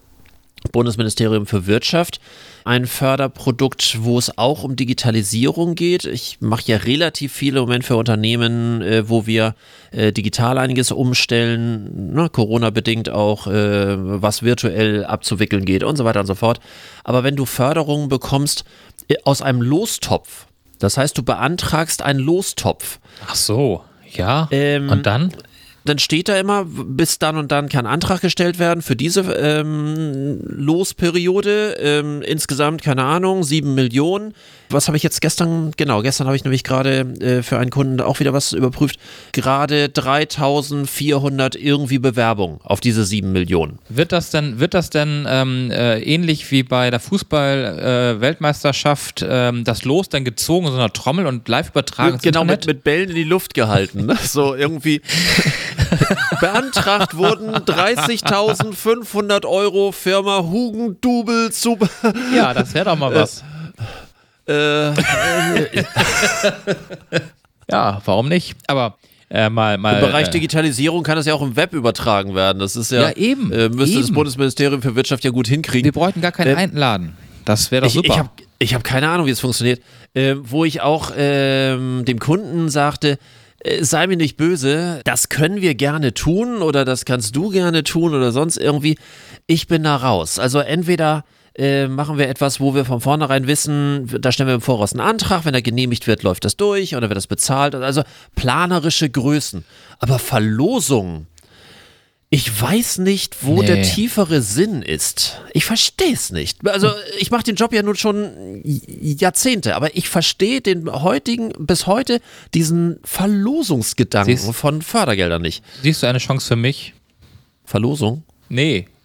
Bundesministerium für Wirtschaft. Ein Förderprodukt, wo es auch um Digitalisierung geht. Ich mache ja relativ viele im Moment für Unternehmen, äh, wo wir äh, digital einiges umstellen, ne, Corona-bedingt auch, äh, was virtuell abzuwickeln geht und so weiter und so fort. Aber wenn du Förderungen bekommst äh, aus einem Lostopf, das heißt, du beantragst einen Lostopf, Ach so, ja. Ähm, und dann? Dann steht da immer, bis dann und dann kann Antrag gestellt werden für diese ähm, Losperiode. Ähm, insgesamt, keine Ahnung, sieben Millionen. Was habe ich jetzt gestern, genau, gestern habe ich nämlich gerade äh, für einen Kunden auch wieder was überprüft. Gerade 3400 irgendwie Bewerbungen auf diese sieben Millionen. Wird das denn, wird das denn ähm, äh, ähnlich wie bei der Fußball-Weltmeisterschaft ähm, das Los dann gezogen in so einer Trommel und live übertragen? genau, mit, mit Bällen in die Luft gehalten. Ne? So irgendwie beantragt wurden 30.500 Euro Firma Hugendubel zu. Ja, das wäre doch mal was. Äh, Ja, warum nicht? Aber äh, mal, mal. Im Bereich äh, Digitalisierung kann das ja auch im Web übertragen werden. Das ist ja, Ja, eben, Äh, müsste das eben. Bundesministerium für Wirtschaft ja gut hinkriegen. wir bräuchten gar keinen Ähm, Einladen. Das wäre doch ich super. ich habe hab keine Ahnung, wie es funktioniert. Ähm, wo ich auch ähm, dem Kunden sagte, äh, sei mir nicht böse, das können wir gerne tun oder das kannst du gerne tun oder sonst irgendwie. Ich bin da raus. Also entweder äh, machen wir etwas, wo wir von vornherein wissen, da stellen wir im Voraus einen Antrag, wenn er genehmigt wird, läuft das durch oder wird das bezahlt. Also planerische Größen. Aber Verlosungen, ich weiß nicht, wo Nee. der tiefere Sinn ist. Ich verstehe es nicht. Also ich mache den Job ja nun schon Jahrzehnte, aber ich verstehe den heutigen, bis heute diesen Verlosungsgedanken Siehst- von Fördergeldern nicht. Siehst du eine Chance für mich? Verlosung? Nee.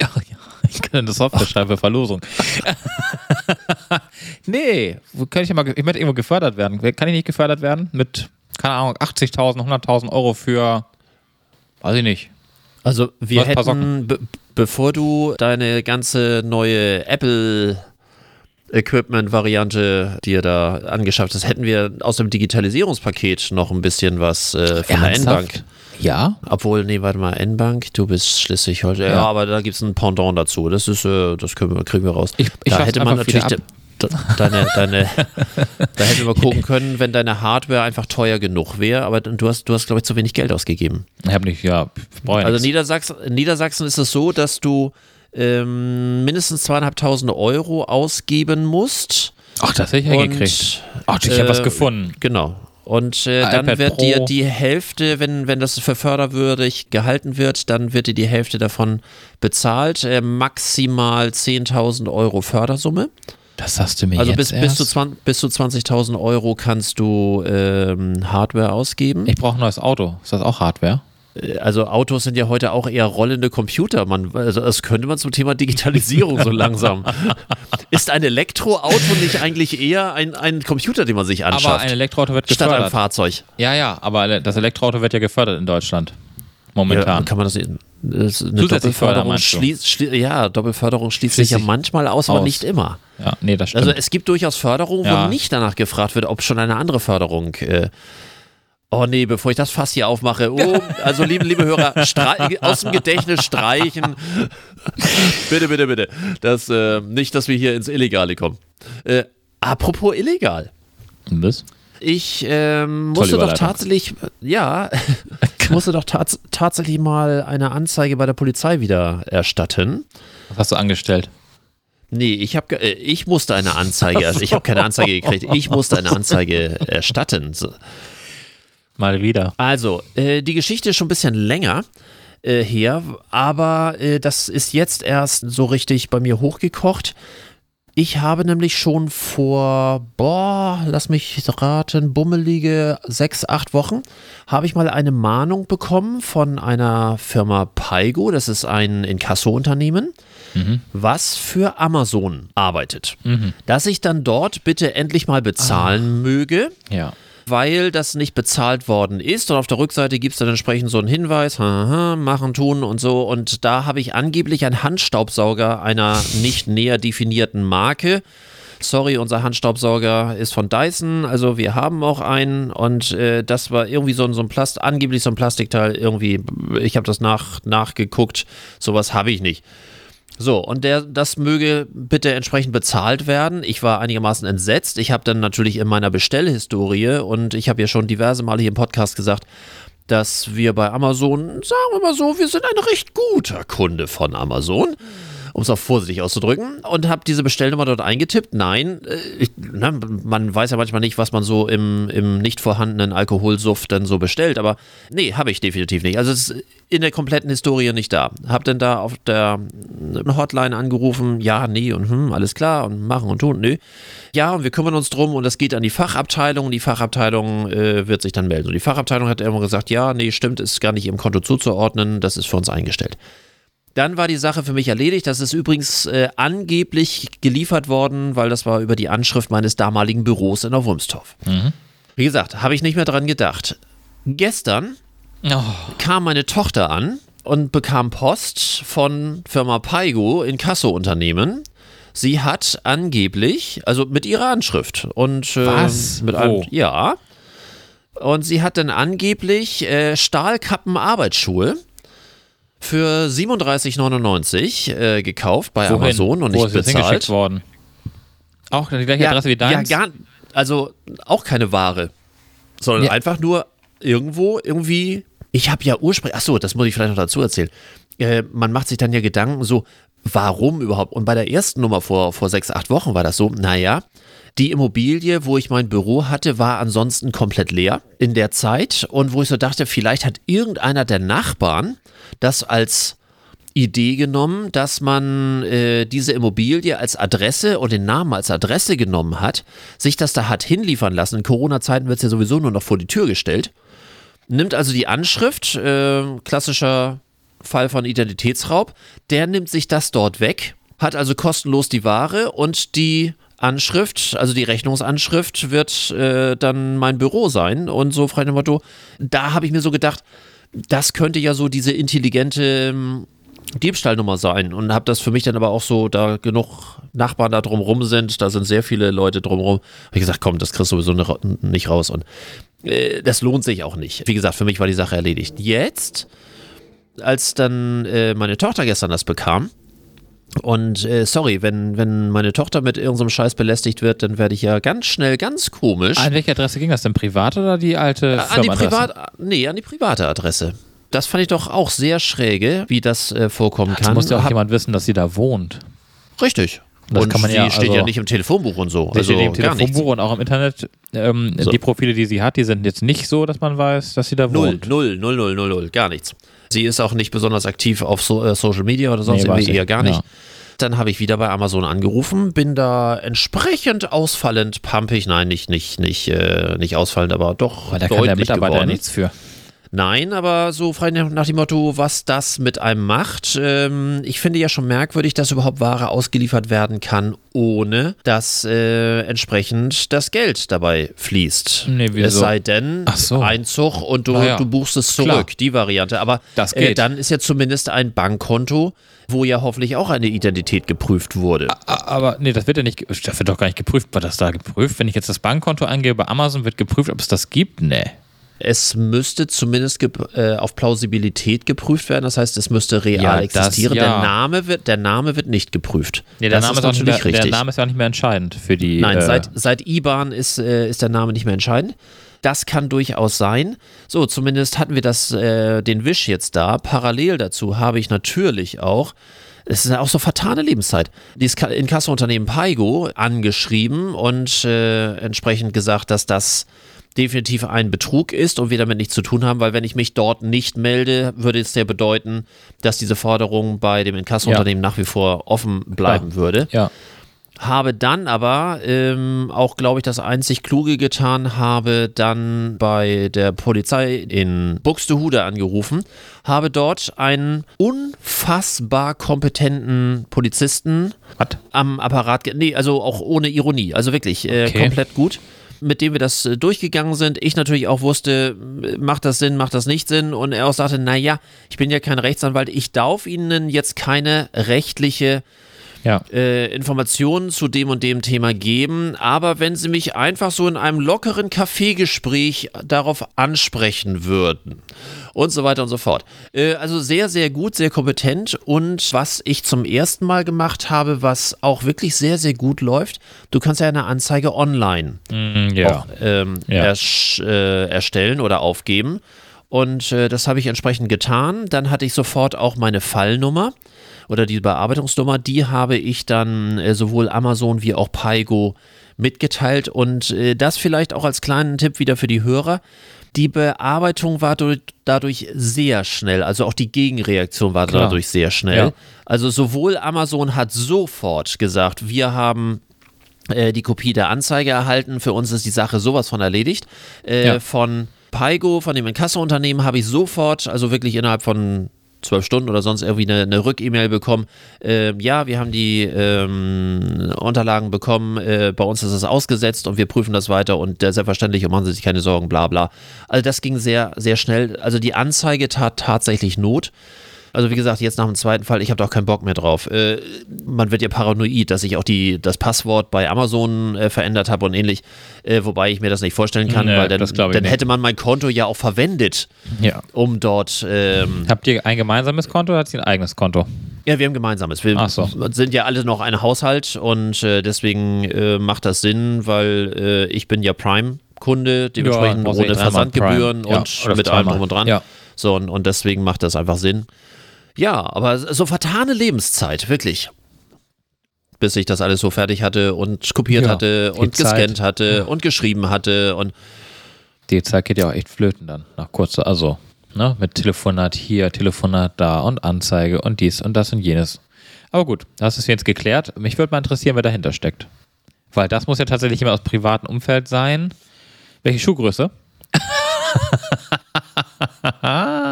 Ja, ja, ich kann eine Software schreiben für Verlosung. nee, kann ich mal, ich möchte irgendwo gefördert werden. Kann ich nicht gefördert werden? Mit, keine Ahnung, 80.000, 100.000 Euro für, weiß ich nicht. Also wir hätten, be bevor du deine ganze neue Apple Equipment-Variante dir da angeschafft hast, hätten wir aus dem Digitalisierungspaket noch ein bisschen was äh, von der N-Bank. Ja? Obwohl, nee, warte mal, N-Bank, du bist Schleswig-Holstein. Ja. Ja. aber da gibt es ein Pendant dazu. Das ist, äh, das können wir, kriegen wir raus. Ich- ich da hätte man natürlich deine, deine, da hätten wir gucken können, wenn deine Hardware einfach teuer genug wäre, aber du hast, du hast, glaube ich, zu wenig Geld ausgegeben. Ich habe nicht, ja, ja Also. Niedersachsen, in Niedersachsen ist es so, dass du ähm, mindestens zweieinhalbtausend Euro ausgeben musst. Ach, das hätte ich hingekriegt. Ach, ich habe äh, was gefunden. Genau. Und äh, dann iPad wird Pro. dir die Hälfte, wenn, wenn das für förderwürdig gehalten wird, dann wird dir die Hälfte davon bezahlt. Äh, maximal 10.000 Euro Fördersumme. Das sagst du mir Also jetzt bis, bis erst? zu, 20 bis zu 20.000 Euro kannst du ähm, Hardware ausgeben. Ich brauche ein neues Auto. Ist das auch Hardware? Äh, Also Autos sind ja heute auch eher rollende Computer. Man, also das könnte man zum Thema Digitalisierung so langsam. Ist ein Elektroauto nicht eigentlich eher ein, ein Computer, den man sich Aber anschafft? ein Elektroauto wird statt einem gefördert. Fahrzeug. Ja, ja, aber das Elektroauto wird ja gefördert in Deutschland. Ja, Momentan. kann man das, eine Zusätzlich Doppelförderung schließt, schlie ja, Doppelförderung schließt sich ja manchmal aus, aber aus. nicht immer. Ja, nee, das stimmt. Also es gibt durchaus Förderungen, Ja. wo nicht danach gefragt wird, ob schon eine andere Förderung. Äh, oh nee, bevor ich das Fass hier aufmache. Oh, also liebe, liebe Hörer, aus dem Gedächtnis streichen. bitte, bitte, bitte. Das, äh, nicht, dass wir hier ins Illegale kommen. Äh, apropos illegal. Was? Ich ähm, musste doch tatsächlich, ja, ich musste doch tats tatsächlich mal eine Anzeige bei der Polizei wieder erstatten. Was hast du angestellt? Nee, ich habe, äh, ich musste eine Anzeige, also ich habe keine Anzeige gekriegt, ich musste eine Anzeige erstatten. So. Mal wieder. Also, äh, die Geschichte ist schon ein bisschen länger äh, her, aber äh, das ist jetzt erst so richtig bei mir hochgekocht. Ich habe nämlich schon vor, boah, lass mich raten, bummelige sechs, acht Wochen, habe ich mal eine Mahnung bekommen von einer Firma Paigo, das ist ein Inkasso-Unternehmen, was für Amazon arbeitet. Dass ich dann dort bitte endlich mal bezahlen möge. Ja. Weil das nicht bezahlt worden ist. Und auf der Rückseite gibt es dann entsprechend so einen Hinweis, haha, machen, tun und so. Und da habe ich angeblich einen Handstaubsauger einer nicht näher definierten Marke. Sorry, unser Handstaubsauger ist von Dyson, also wir haben auch einen und äh, das war irgendwie so ein, so ein Plast, angeblich so ein Plastikteil, irgendwie, ich habe das nach, nachgeguckt, sowas habe ich nicht. So, und der, das möge bitte entsprechend bezahlt werden. Ich war einigermaßen entsetzt. Ich habe dann natürlich in meiner Bestellhistorie und ich habe ja schon diverse Male hier im Podcast gesagt, dass wir bei Amazon, sagen wir mal so, wir sind ein recht guter Kunde von Amazon, um es auch vorsichtig auszudrücken, und habe diese Bestellnummer dort eingetippt. Nein, äh, ich, na, man weiß ja manchmal nicht, was man so im, im nicht vorhandenen Alkoholsuff dann so bestellt, aber nee, habe ich definitiv nicht. Also es ist in der kompletten Historie nicht da. Hab dann da auf der Hotline angerufen, ja, nee und hm, alles klar und machen und tun, nö. Ja, und wir kümmern uns drum und das geht an die Fachabteilung. Die Fachabteilung äh, wird sich dann melden. Und die Fachabteilung hat immer gesagt, ja, nee, stimmt, ist gar nicht im Konto zuzuordnen, das ist für uns eingestellt. Dann war die Sache für mich erledigt. Das ist übrigens äh, angeblich geliefert worden, weil das war über die Anschrift meines damaligen Büros in der Wurmstorf. Wie gesagt, habe ich nicht mehr dran gedacht. Gestern Oh, kam meine Tochter an und bekam Post von Firma Paigo in Kasso-Unternehmen. Sie hat angeblich, also mit ihrer Anschrift und äh, Was? mit einem, ja. Und sie hat dann angeblich äh, Stahlkappen-Arbeitsschuhe für 37,99 äh, gekauft bei wohin? Amazon und Wo nicht bezahlt. worden? Auch die gleiche Adresse wie deins? Ja, gar, also auch keine Ware, sondern Ja. einfach nur irgendwo irgendwie. Ich habe ja ursprünglich, ach so, das muss ich vielleicht noch dazu erzählen. Äh, man macht sich dann ja Gedanken so, warum überhaupt? Und bei der ersten Nummer vor, vor sechs, acht Wochen war das so, naja, die Immobilie, wo ich mein Büro hatte, war ansonsten komplett leer in der Zeit und wo ich so dachte, vielleicht hat irgendeiner der Nachbarn das als Idee genommen, dass man äh, diese Immobilie als Adresse und den Namen als Adresse genommen hat, sich das da hat hinliefern lassen. In Corona-Zeiten wird es ja sowieso nur noch vor die Tür gestellt. Nimmt also die Anschrift, äh, klassischer Fall von Identitätsraub, der nimmt sich das dort weg, hat also kostenlos die Ware und die Anschrift, also die Rechnungsanschrift, wird äh, dann mein Büro sein. Und so frei nach Motto, da habe ich mir so gedacht, das könnte ja so diese intelligente ähm, Diebstahlnummer sein und habe das für mich dann aber auch so, da genug Nachbarn da drumrum sind, da sind sehr viele Leute drumrum, habe ich gesagt, komm, das kriegst du sowieso nicht raus und äh, das lohnt sich auch nicht. Wie gesagt, für mich war die Sache erledigt. Jetzt, als dann äh, meine Tochter gestern das bekam, und äh, sorry, wenn, wenn meine Tochter mit irgendeinem Scheiß belästigt wird, dann werde ich ja ganz schnell ganz komisch. An welche Adresse ging das denn? Privat oder die alte An die? Privat, nee, an die private Adresse. Das fand ich doch auch sehr schräge, wie das äh, vorkommen Jetzt kann. muss ja auch Hab- jemand wissen, dass sie da wohnt. Richtig. Das und kann man die ja, steht also- ja nicht im Telefonbuch und so. Sie Also steht im. Telefonbuch und auch im Internet. Ähm, So. Die Profile, die sie hat, die sind jetzt nicht so, dass man weiß, dass sie da Null, wohnt. null, null, null, null, null, gar nichts. Sie ist auch nicht besonders aktiv auf so, äh, Social Media oder sonst Nee, weiß irgendwie eher gar nicht. Ja. Dann habe ich wieder bei Amazon angerufen, bin da entsprechend ausfallend, pumpig, nein, nicht, nicht, nicht, äh, nicht ausfallend, aber doch Aber da kann der Mitarbeiter geworden. nichts für. Nein, aber so frei nach dem Motto, was das mit einem macht. Ähm, ich finde ja schon merkwürdig, dass überhaupt Ware ausgeliefert werden kann, ohne dass äh, entsprechend das Geld dabei fließt. Nee, wieso? es sei denn, so. Einzug und du, ja. du buchst es zurück, Klar. die Variante. Aber Das äh, geht. dann ist ja zumindest ein Bankkonto, wo ja hoffentlich auch eine Identität geprüft wurde. Aber nee, das wird ja nicht, das wird doch gar nicht geprüft. War das da geprüft? Wenn ich jetzt das Bankkonto eingebe bei Amazon, wird geprüft, ob es das gibt? Nee. Es müsste zumindest äh, auf Plausibilität geprüft werden. Das heißt, es müsste real Ja, das existieren. ja. Der, Name wird, der Name wird nicht geprüft. Nee, der, das Name ist ist natürlich mehr, der richtig. Name ist ja nicht mehr entscheidend für die. Nein, äh, seit, seit IBAN ist, äh, ist der Name nicht mehr entscheidend. Das kann durchaus sein. So, zumindest hatten wir das, äh, den Wisch jetzt da. Parallel dazu habe ich natürlich auch, es ist ja auch so vertane Lebenszeit, dieses Ka- Inkassounternehmen Paigo angeschrieben und äh, entsprechend gesagt, dass das definitiv ein Betrug ist und wir damit nichts zu tun haben, weil wenn ich mich dort nicht melde, würde es ja bedeuten, dass diese Forderung bei dem Inkassounternehmen nach wie vor offen bleiben würde ja. habe dann aber ähm, auch, glaube ich, das einzig Kluge getan, habe dann bei der Polizei in Buxtehude angerufen, habe dort einen unfassbar kompetenten Polizisten Was? am Apparat, nee, also auch ohne Ironie, also wirklich äh, Okay. komplett gut. Mit dem wir das äh, durchgegangen sind. Ich natürlich auch wusste, äh, macht das Sinn, macht das nicht Sinn. Und er auch sagte, naja, ich bin ja kein Rechtsanwalt, ich darf Ihnen jetzt keine rechtliche Ja. äh, Informationen zu dem und dem Thema geben, aber wenn Sie mich einfach so in einem lockeren Kaffeegespräch darauf ansprechen würden und so weiter und so fort. Äh, also sehr, sehr gut, sehr kompetent und was ich zum ersten Mal gemacht habe, was auch wirklich sehr, sehr gut läuft, du kannst ja eine Anzeige online Mm, auch, ähm, Ja. ersch- äh, erstellen oder aufgeben. Und äh, das habe ich entsprechend getan. Dann hatte ich sofort auch meine Fallnummer oder die Bearbeitungsnummer. Die habe ich dann äh, sowohl Amazon wie auch Paigo mitgeteilt. Und äh, das vielleicht auch als kleinen Tipp wieder für die Hörer. Die Bearbeitung war durch, dadurch sehr schnell, also auch die Gegenreaktion war Klar. dadurch sehr schnell. Ja. Also sowohl Amazon hat sofort gesagt, wir haben äh, die Kopie der Anzeige erhalten. Für uns ist die Sache sowas von erledigt. Äh, Ja. Von Paigo, von dem Inkassounternehmen, habe ich sofort, also wirklich innerhalb von zwölf Stunden oder sonst irgendwie eine, eine Rück-E-Mail bekommen. Ähm, ja, wir haben die ähm, Unterlagen bekommen, äh, bei uns ist es ausgesetzt und wir prüfen das weiter und äh, selbstverständlich und machen Sie sich keine Sorgen, bla bla. Also das ging sehr, sehr schnell. Also die Anzeige tat tatsächlich Not. Also wie gesagt, jetzt nach dem zweiten Fall, ich habe da auch keinen Bock mehr drauf. Äh, man wird ja paranoid, dass ich auch die, das Passwort bei Amazon äh, verändert habe und ähnlich, äh, wobei ich mir das nicht vorstellen kann, Nee, weil dann, dann hätte man mein Konto ja auch verwendet, ja. um dort ähm, Habt ihr ein gemeinsames Konto oder hat sie ein eigenes Konto? ja, wir haben gemeinsames. Wir so. sind ja alle noch ein Haushalt und äh, deswegen äh, macht das Sinn, weil äh, ich bin ja Prime-Kunde, dementsprechend brauchst du ohne Versandgebühren Prime. Ja, und mit allem drum und dran. Ja. So, und, und deswegen macht das einfach Sinn. Ja, aber so vertane Lebenszeit, wirklich. Bis ich das alles so fertig hatte und kopiert Ja, hatte und Zeit. gescannt hatte und geschrieben hatte und Die Zeit geht ja auch echt flöten dann, nach kurzer, also, ne, mit Telefonat hier, Telefonat da und Anzeige und dies und das und jenes. Aber gut, das ist jetzt geklärt. Mich würde mal interessieren, wer dahinter steckt. Weil das muss ja tatsächlich immer aus privatem Umfeld sein. Welche Schuhgröße?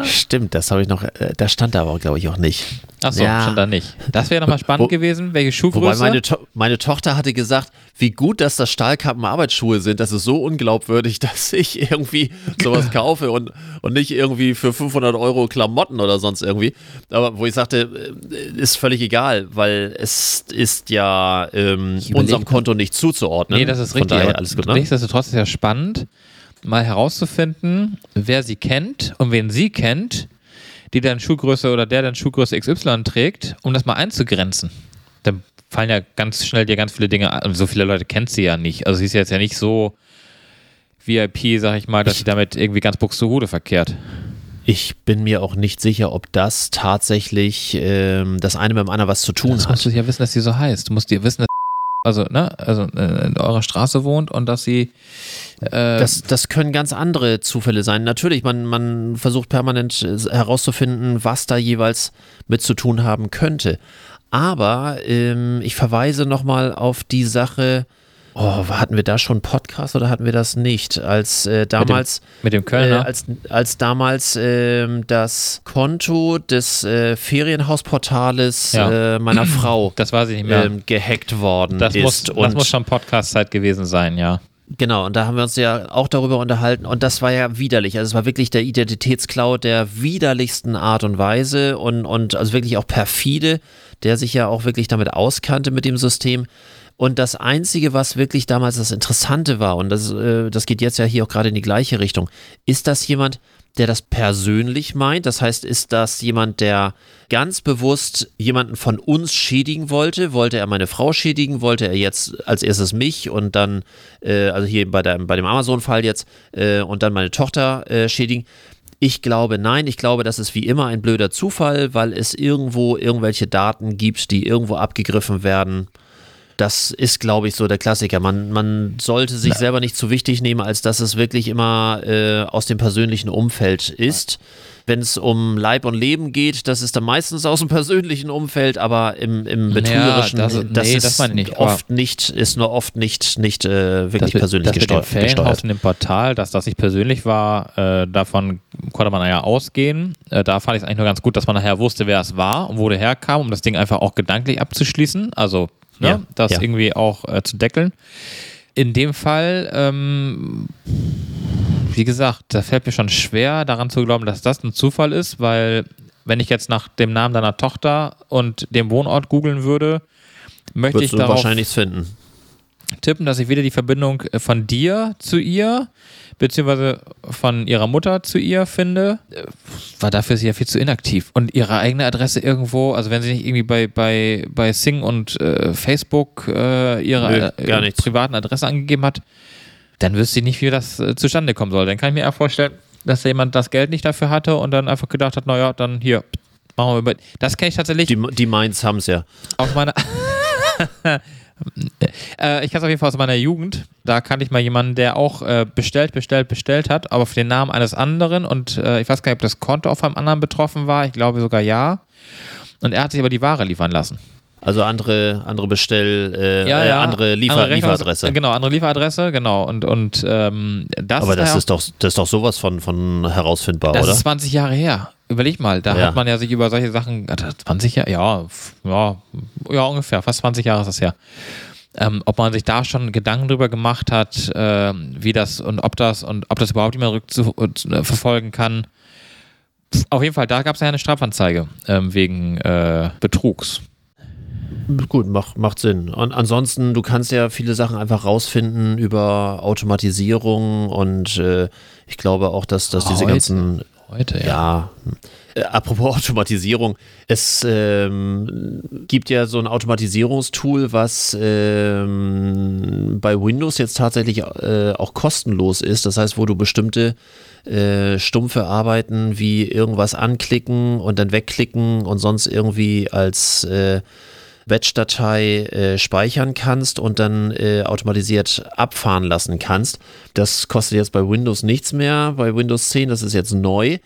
stimmt, das habe ich noch, äh, da stand da aber, glaube ich, auch nicht. Achso, Ja. schon da nicht. Das wäre nochmal spannend Wo- gewesen. Welche Schuhgröße? Wobei meine, to meine Tochter hatte gesagt, wie gut, dass das Stahlkappen Arbeitsschuhe sind. Das ist so unglaubwürdig, dass ich irgendwie sowas kaufe und, und nicht irgendwie für 500 Euro Klamotten oder sonst irgendwie. Aber wo ich sagte, äh, ist völlig egal, weil es ist ja ähm, unserem Konto nicht zuzuordnen. Nee, das ist Von richtig. Daher alles gut, ne? Nichtsdestotrotz ist ja spannend, mal herauszufinden, wer sie kennt und wen sie kennt, die dann Schuhgröße oder der dann Schuhgröße XY trägt, um das mal einzugrenzen. Dann fallen ja ganz schnell dir ganz viele Dinge ein. So viele Leute kennt sie ja nicht. Also sie ist jetzt ja nicht so VIP, sag ich mal, dass sie damit irgendwie ganz Buxtehude verkehrt. Ich bin mir auch nicht sicher, ob das tatsächlich ähm, das eine mit dem anderen was zu tun Das hat. musst du ja wissen, dass sie so heißt. Du musst dir wissen, dass also, ne, also äh, in eurer Straße wohnt und dass sie äh, Das, das können ganz andere Zufälle sein. Natürlich, man, man versucht permanent äh, herauszufinden, was da jeweils mit zu tun haben könnte. Aber ähm, ich verweise nochmal auf die Sache, oh, hatten wir da schon Podcast oder hatten wir das nicht? Als äh, damals, mit dem äh, Kölner. als, als damals ähm, das Konto des äh, Ferienhausportales Ja. äh, meiner Frau das weiß ich nicht mehr. ähm, gehackt worden das, ist. muss, das und muss schon Podcast-Zeit gewesen sein, ja. Genau, und da haben wir uns ja auch darüber unterhalten und das war ja widerlich. Also es war wirklich der Identitätsklau der widerlichsten Art und Weise und, und also wirklich auch perfide, der sich ja auch wirklich damit auskannte mit dem System. Und das Einzige, was wirklich damals das Interessante war, und das, äh, das geht jetzt ja hier auch gerade in die gleiche Richtung, ist das jemand, der das persönlich meint? Das heißt, ist das jemand, der ganz bewusst jemanden von uns schädigen wollte? Wollte er meine Frau schädigen? Wollte er jetzt als erstes mich und dann, äh, also hier bei, der, bei dem Amazon-Fall jetzt, äh, und dann meine Tochter äh, schädigen? Ich glaube nein, ich glaube, das ist wie immer ein blöder Zufall, weil es irgendwo irgendwelche Daten gibt, die irgendwo abgegriffen werden. Das ist, glaube ich, so der Klassiker. Man, man sollte sich selber nicht zu wichtig nehmen, als dass es wirklich immer äh, aus dem persönlichen Umfeld ist. Wenn es um Leib und Leben geht, das ist dann meistens aus dem persönlichen Umfeld, aber im, im betrügerischen, das- das, nee, ist das nicht, oft nicht, ist nur oft nicht, nicht äh, wirklich das persönlich das mit dem gesteuert. Gesteuert. in dem Portal, dass das nicht persönlich war, äh, davon konnte man ja ausgehen. Äh, da fand ich es eigentlich nur ganz gut, dass man nachher wusste, wer es war und wo der herkam, um das Ding einfach auch gedanklich abzuschließen. Also ne, Ja, das ja. irgendwie auch äh, zu deckeln. In dem Fall, ähm, wie gesagt, da fällt mir schon schwer, daran zu glauben, dass das ein Zufall ist, weil wenn ich jetzt nach dem Namen deiner Tochter und dem Wohnort googeln würde, möchte Würdest ich darauf wahrscheinlich finden. tippen, dass ich weder die Verbindung äh, von dir zu ihr, beziehungsweise von ihrer Mutter zu ihr finde, war dafür sie ja viel zu inaktiv. Und ihre eigene Adresse irgendwo, also wenn sie nicht irgendwie bei, bei, bei Sing und äh, Facebook äh, ihre Nö, äh, privaten Adresse angegeben hat, dann wüsste ich nicht, wie das äh, zustande kommen soll. Dann kann ich mir eher vorstellen, dass jemand das Geld nicht dafür hatte und dann einfach gedacht hat, naja, dann hier, machen wir über. Das kenne ich tatsächlich Die, die Mainz haben es ja. aus meiner. äh, ich kann es auf jeden Fall aus meiner Jugend. Da kannte ich mal jemanden, der auch äh, bestellt, bestellt, bestellt hat, aber für den Namen eines anderen. Und äh, ich weiß gar nicht, ob das Konto auf einem anderen betroffen war. Ich glaube sogar ja. Und er hat sich aber die Ware liefern lassen. Also andere, andere Bestell, äh, äh, andere Liefer Andere Lieferadresse. äh, Genau, andere Lieferadresse, genau. Und, und ähm, das Aber das ja- ist doch, das ist doch sowas von, von herausfindbar, das oder? ist 20 Jahre her. Überleg mal, da Ja. hat man ja sich über solche Sachen, äh, 20 Jahre, ja, ja, ja, ungefähr, fast 20 Jahre ist das her. Ähm, ob man sich da schon Gedanken drüber gemacht hat, ähm, wie das und ob das und ob das überhaupt jemand rückverfolgen kann. Pff, Auf jeden Fall, da gab es ja eine Strafanzeige ähm, wegen äh, Betrugs. Gut, macht, macht Sinn. Und ansonsten, du kannst ja viele Sachen einfach rausfinden über Automatisierung und äh, ich glaube auch, dass, dass diese Heute. ganzen Heute, ja. Ja, äh, apropos Automatisierung, es ähm, gibt ja so ein Automatisierungstool, was ähm, bei Windows jetzt tatsächlich äh, auch kostenlos ist. Das heißt, wo du bestimmte äh, stumpfe Arbeiten wie irgendwas anklicken und dann wegklicken und sonst irgendwie als äh, Batch-Datei äh, speichern kannst und dann äh, automatisiert abfahren lassen kannst. Das kostet jetzt bei Windows nichts mehr. Bei Windows 10, das ist jetzt neu.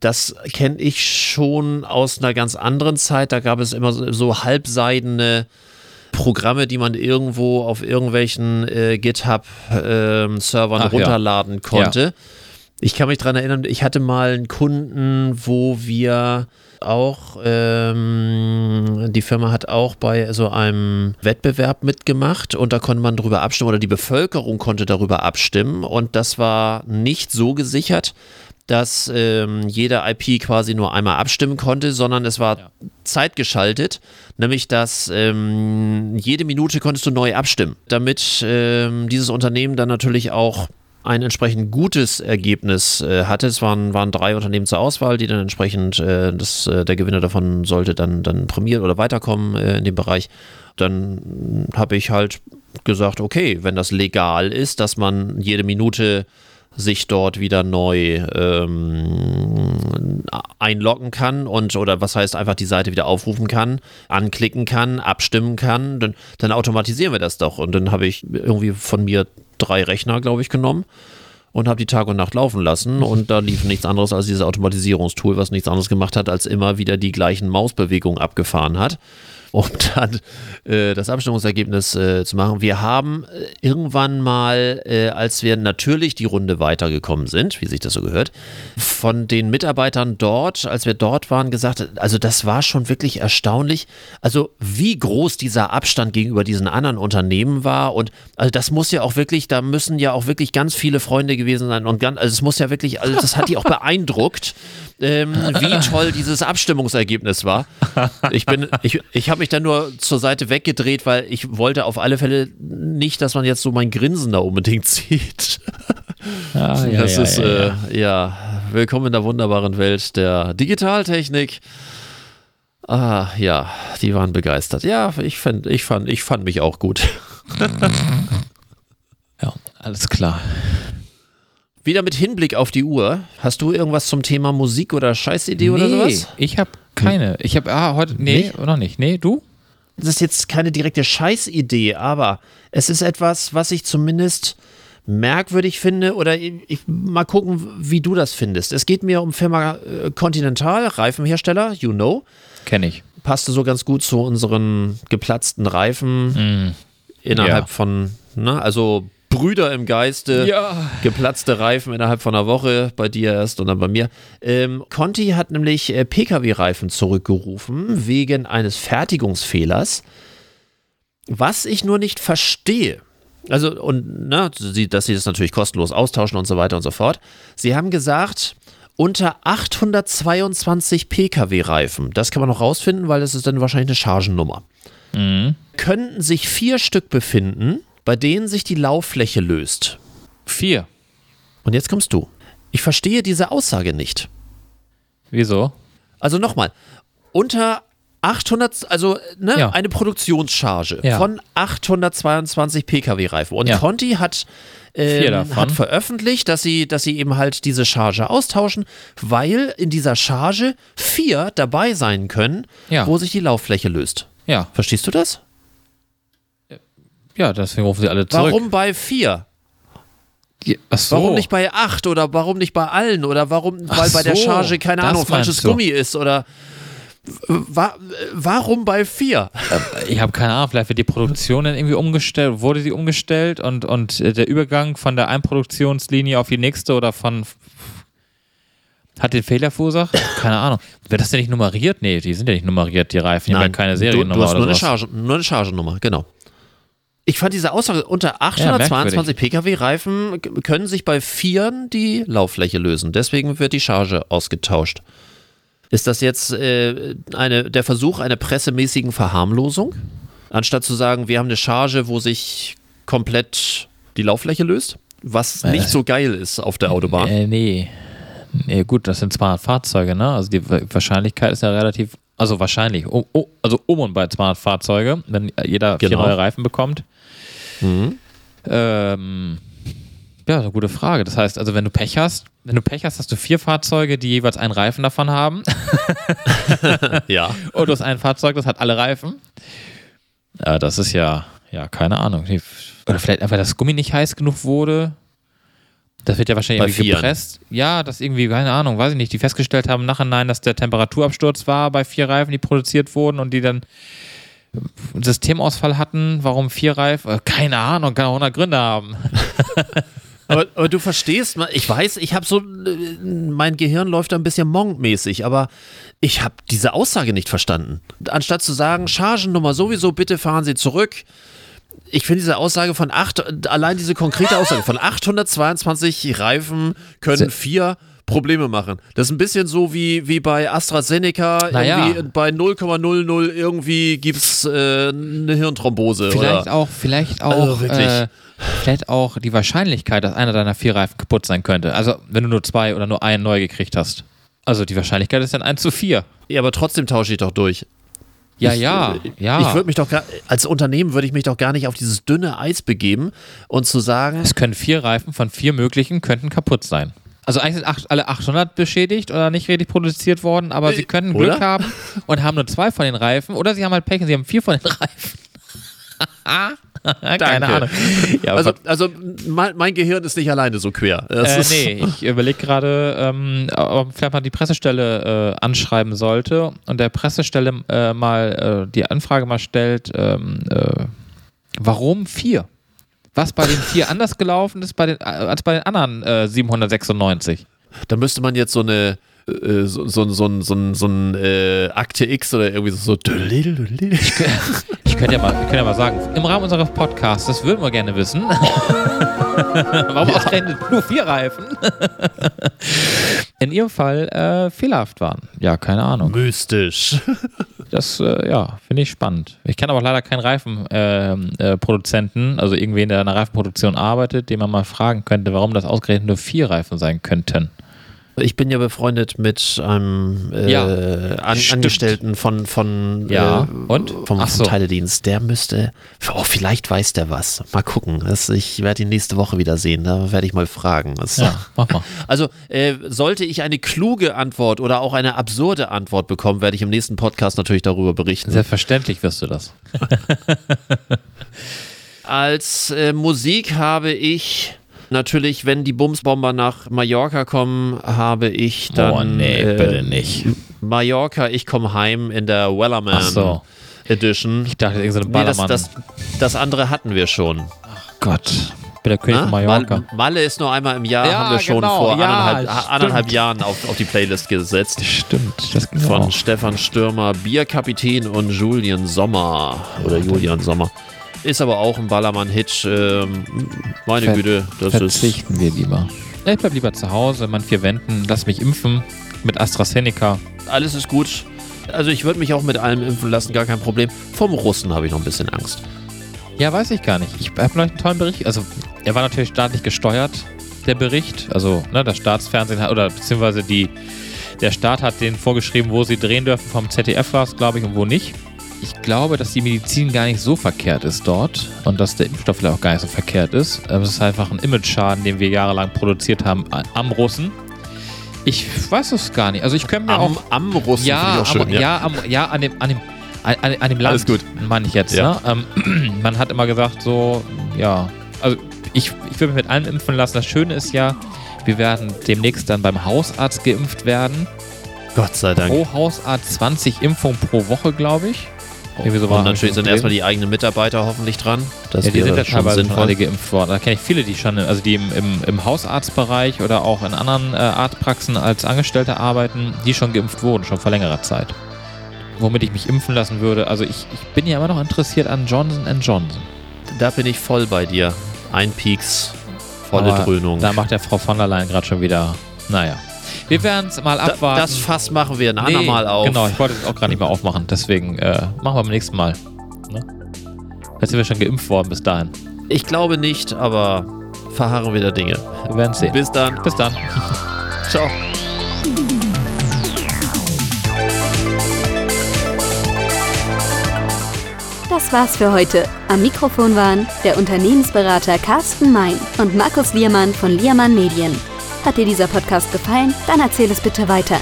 Das kenne ich schon aus einer ganz anderen Zeit. Da gab es immer so, so halbseidene Programme, die man irgendwo auf irgendwelchen äh, GitHub-Servern ja. runterladen konnte. Ich kann mich daran erinnern, ich hatte mal einen Kunden, wo wir auch, ähm, die Firma hat auch bei so einem Wettbewerb mitgemacht und da konnte man darüber abstimmen oder die Bevölkerung konnte darüber abstimmen und das war nicht so gesichert, dass ähm, jede IP quasi nur einmal abstimmen konnte, sondern es war zeitgeschaltet, nämlich dass ähm, jede Minute konntest du neu abstimmen, damit ähm, dieses Unternehmen dann natürlich auch ein entsprechend gutes Ergebnis äh, hatte. Es waren, waren drei Unternehmen zur Auswahl, die dann entsprechend, äh, das, äh, der Gewinner davon sollte dann, dann prämiert oder weiterkommen äh, in dem Bereich. Dann habe ich halt gesagt, okay, wenn das legal ist, dass man jede Minute sich dort wieder neu ähm, einloggen kann und oder was heißt einfach die Seite wieder aufrufen kann, anklicken kann, abstimmen kann, dann, dann automatisieren wir das doch. Und dann habe ich irgendwie von mir drei Rechner, glaube ich, genommen und habe die Tag und Nacht laufen lassen. Und da lief nichts anderes als dieses Automatisierungstool, was nichts anderes gemacht hat, als immer wieder die gleichen Mausbewegungen abgefahren hat um dann äh, das Abstimmungsergebnis äh, zu machen. Wir haben äh, irgendwann mal, äh, als wir natürlich die Runde weitergekommen sind, wie sich das so gehört, von den Mitarbeitern dort, als wir dort waren, gesagt, also das war schon wirklich erstaunlich, also wie groß dieser Abstand gegenüber diesen anderen Unternehmen war und also das muss ja auch wirklich, da müssen ja auch wirklich ganz viele Freunde gewesen sein und ganz, also es muss ja wirklich, also das hat die auch beeindruckt, ähm, wie toll dieses Abstimmungsergebnis war. Ich bin, ich, ich habe mich dann nur zur Seite weggedreht, weil ich wollte auf alle Fälle nicht, dass man jetzt so mein Grinsen da unbedingt sieht. Ah, ja, das ja, ist, ja, äh, ja. willkommen in der wunderbaren Welt der Digitaltechnik. Ah, ja, die waren begeistert. Ja, ich fand, ich fand, ich fand mich auch gut. ja, alles klar. Wieder mit Hinblick auf die Uhr. Hast du irgendwas zum Thema Musik oder Scheißidee oder sowas? ich habe keine. Ich habe, ah, heute, nee, Nicht? noch nicht. Nee, du? das ist jetzt keine direkte Scheißidee, aber es ist etwas, was ich zumindest merkwürdig finde oder ich, mal gucken, wie du das findest. Es geht mir um Firma äh, Continental, Reifenhersteller, you know. Kenne ich. Passte so ganz gut zu unseren geplatzten Reifen innerhalb Ja. von, ne, also Brüder im Geiste, Ja. geplatzte Reifen innerhalb von einer Woche, bei dir erst und dann bei mir. Ähm, Conti hat nämlich äh, Pkw-Reifen zurückgerufen wegen eines Fertigungsfehlers, was ich nur nicht verstehe. Also, und ne, sie, dass sie das natürlich kostenlos austauschen und so weiter und so fort. Sie haben gesagt, unter 822 Pkw-Reifen, das kann man noch rausfinden, weil das ist dann wahrscheinlich eine Chargennummer, könnten sich vier Stück befinden, bei denen sich die Lauffläche löst. Vier. Und jetzt kommst du. Ich verstehe diese Aussage nicht. Wieso? Also nochmal, unter 800, also ne, Ja. eine Produktionscharge Ja. von 822 Pkw-Reifen. Und Ja. Conti hat, ähm, hat veröffentlicht, dass sie, dass sie eben halt diese Charge austauschen, weil in dieser Charge vier dabei sein können, wo sich die Lauffläche löst. Ja. Verstehst du das? Ja, deswegen rufen sie alle zurück. Warum bei vier? Ja, so. Warum nicht bei acht oder warum nicht bei allen oder warum, Ach weil bei der so, Charge, keine Ahnung, falsches du. Gummi ist oder wa warum bei vier? Ich habe keine Ahnung, vielleicht wird die Produktion dann irgendwie umgestellt, wurde sie umgestellt und, und äh, der Übergang von der einen Produktionslinie auf die nächste oder von hat den Fehler verursacht? Keine Ahnung. Wird das denn nicht nummeriert? Nee, die sind ja nicht nummeriert, die Reifen. Die haben ja keine du, Seriennummer du hast nur eine. Charge, nur eine Chargennummer, genau. Ich fand diese Aussage, unter 822 Pkw-Reifen k- können sich bei Vieren die Lauffläche lösen. Deswegen wird die Charge ausgetauscht. Ist das jetzt äh, eine, der Versuch einer pressemäßigen Verharmlosung? Anstatt zu sagen, wir haben eine Charge, wo sich komplett die Lauffläche löst? Was nicht so geil ist auf der Autobahn. Äh, nee. Nee, gut, das sind 200 Fahrzeuge, ne? Also die Wa- Wahrscheinlichkeit ist ja relativ, also wahrscheinlich, oh, oh, also um und bei 200 Fahrzeuge, wenn jeder vier Genau. neue Reifen bekommt. Mhm. Ähm, ja, eine gute Frage. Das heißt, also wenn du Pech hast, wenn du Pech hast, hast du vier Fahrzeuge, die jeweils einen Reifen davon haben. Ja. Und du hast ein Fahrzeug, das hat alle Reifen. Ja, das ist ja, ja, keine Ahnung. Oder vielleicht einfach das Gummi nicht heiß genug wurde. Das wird ja wahrscheinlich irgendwie gepresst. Ja, das irgendwie, keine Ahnung, weiß ich nicht, die festgestellt haben im Nachhinein, dass der Temperaturabsturz war bei vier Reifen, die produziert wurden und die dann einen Systemausfall hatten. Warum vier Reifen? Äh, Keine Ahnung, kann auch 100 Gründe haben. Aber, aber du verstehst, ich weiß, ich habe so, äh, mein Gehirn läuft da ein bisschen Monk-mäßig, aber ich habe diese Aussage nicht verstanden. Anstatt zu sagen, Chargennummer sowieso, bitte fahren Sie zurück. Ich finde diese Aussage von acht, allein diese konkrete Aussage von 822 Reifen können vier Probleme machen. Das ist ein bisschen so wie, wie bei AstraZeneca, Naja. irgendwie bei 0,00 irgendwie gibt es äh, eine Hirnthrombose. Vielleicht oder? auch, vielleicht auch, Also äh, vielleicht auch die Wahrscheinlichkeit, dass einer deiner vier Reifen kaputt sein könnte. Also wenn du nur zwei oder nur einen neu gekriegt hast. Also die Wahrscheinlichkeit ist dann 1 zu 4. Ja, aber trotzdem tausche ich doch durch. Ja, ich, ja, äh, ja. Ich würde mich doch gar, als Unternehmen würde ich mich doch gar nicht auf dieses dünne Eis begeben und zu sagen, es können vier Reifen von vier möglichen könnten kaputt sein. Also eigentlich sind acht, alle 800 beschädigt oder nicht richtig produziert worden, aber sie können Glück oder? haben und haben nur zwei von den Reifen oder sie haben halt Pech und sie haben vier von den Reifen. Keine Danke. Ahnung. Ja, Also, also mein, mein Gehirn ist nicht alleine so quer. Das äh, nee, ich überlege gerade, ähm, ob vielleicht man die Pressestelle äh, anschreiben sollte und der Pressestelle äh, mal äh, die Anfrage mal stellt, ähm, äh, warum vier? Was bei den vier anders gelaufen ist bei den, äh, als bei den anderen äh, 796. Da müsste man jetzt so eine äh, so, so, so, so, so ein äh, Akte X oder irgendwie so. so Ich könnte ja, mal, können ja mal sagen, im Rahmen unseres Podcasts, das würden wir gerne wissen. Warum ausgerechnet nur vier Reifen? In ihrem Fall äh, fehlerhaft waren. Ja, keine Ahnung. Mystisch. Das, äh, ja, finde ich spannend. Ich kenne aber leider keinen Reifenproduzenten, äh, also irgendwen, der in der Reifenproduktion arbeitet, den man mal fragen könnte, warum das ausgerechnet nur vier Reifen sein könnten. Ich bin ja befreundet mit einem äh, Ja, An stimmt. Angestellten von, von, Ja, äh, und? vom, so. vom Teiledienst. Der müsste, oh, vielleicht weiß der was. Mal gucken. Das, ich werde ihn nächste Woche wieder sehen. Da werde ich mal fragen. Das, Ja, mach mal. Also, äh, sollte ich eine kluge Antwort oder auch eine absurde Antwort bekommen, werde ich im nächsten Podcast natürlich darüber berichten. Selbstverständlich wirst du das. Als äh, Musik habe ich natürlich, wenn die Bumsbomber nach Mallorca kommen, habe ich dann oh, nee, äh, bitte nicht. Mallorca, ich komme heim in der Wellerman Ach so. Edition. Ich dachte, irgendeine Nee, das, das, das andere hatten wir schon. Gott. Ich bin der König Na? von Mallorca. Mal- Malle ist nur einmal im Jahr, Ja, haben wir schon genau, vor ja, anderthalb, anderthalb Jahren auf, auf die Playlist gesetzt. Stimmt, das ging Von auch. Stefan Stürmer, Bierkapitän und Julian Sommer. Oder Julian Sommer. Ist aber auch ein Ballermann-Hit. Ähm, meine Ver- Güte, das ist. Verzichten wir lieber. Ich bleib lieber zu Hause, in meinen vier Wänden, lass mich impfen mit AstraZeneca. Alles ist gut. Also ich würde mich auch mit allem impfen lassen, gar kein Problem. Vom Russen habe ich noch ein bisschen Angst. Ja, weiß ich gar nicht. Ich habe neulich einen tollen Bericht. Also, er war natürlich staatlich gesteuert, der Bericht. Also, ne, das Staatsfernsehen hat, oder beziehungsweise die, der Staat hat denen vorgeschrieben, wo sie drehen dürfen. Vom ZDF war es, glaube ich, und wo nicht. Ich glaube, dass die Medizin gar nicht so verkehrt ist dort und dass der Impfstoff vielleicht auch gar nicht so verkehrt ist. Es ist einfach ein Image-Schaden, den wir jahrelang produziert haben am Russen. Ich weiß es gar nicht. Also ich könnte mir Am, auch am Russen ja, auch schön. am, ja. am, ja, an dem, an dem, an, an an dem Land, Alles gut. meine ich jetzt. Ja. Ne? Ähm, man hat immer gesagt, so, ja, also ich, ich will mich mit allem impfen lassen. Das Schöne ist ja, wir werden demnächst dann beim Hausarzt geimpft werden. Gott sei Dank. Pro Hausarzt 20 Impfungen pro Woche, glaube ich. Irgendwie so Und natürlich sind erstmal die eigenen Mitarbeiter hoffentlich dran. Das Ja, die sind ja schon teilweise schon sinnvoll. alle geimpft worden. Da kenne ich viele, die schon, also die im, im, im Hausarztbereich oder auch in anderen äh, Arztpraxen als Angestellte arbeiten, die schon geimpft wurden, schon vor längerer Zeit. Womit ich mich impfen lassen würde. Also ich, ich bin ja immer noch interessiert an Johnson Johnson. Da bin ich voll bei dir. Ein Pieks, volle Aber Dröhnung. Da macht der Frau von der Leyen gerade schon wieder, naja. Wir werden es mal Da- abwarten. das Fass machen wir ein Nee, andermal auf. Genau, ich wollte es auch gerade nicht mehr aufmachen. Deswegen äh, machen wir beim nächsten Mal. Ne? Jetzt sind wir schon geimpft worden bis dahin. Ich glaube nicht, aber verharren wir der Dinge. Wir werden sehen. Bis dann. Bis dann. Ciao. Das war's für heute. Am Mikrofon waren der Unternehmensberater Carsten Mein und Markus Liermann von Liermann Medien. Hat dir dieser Podcast gefallen? Dann erzähl es bitte weiter.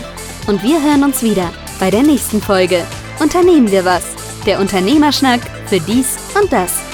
Und wir hören uns wieder bei der nächsten Folge. Unternehmen wir was? Der Unternehmerschnack für dies und das.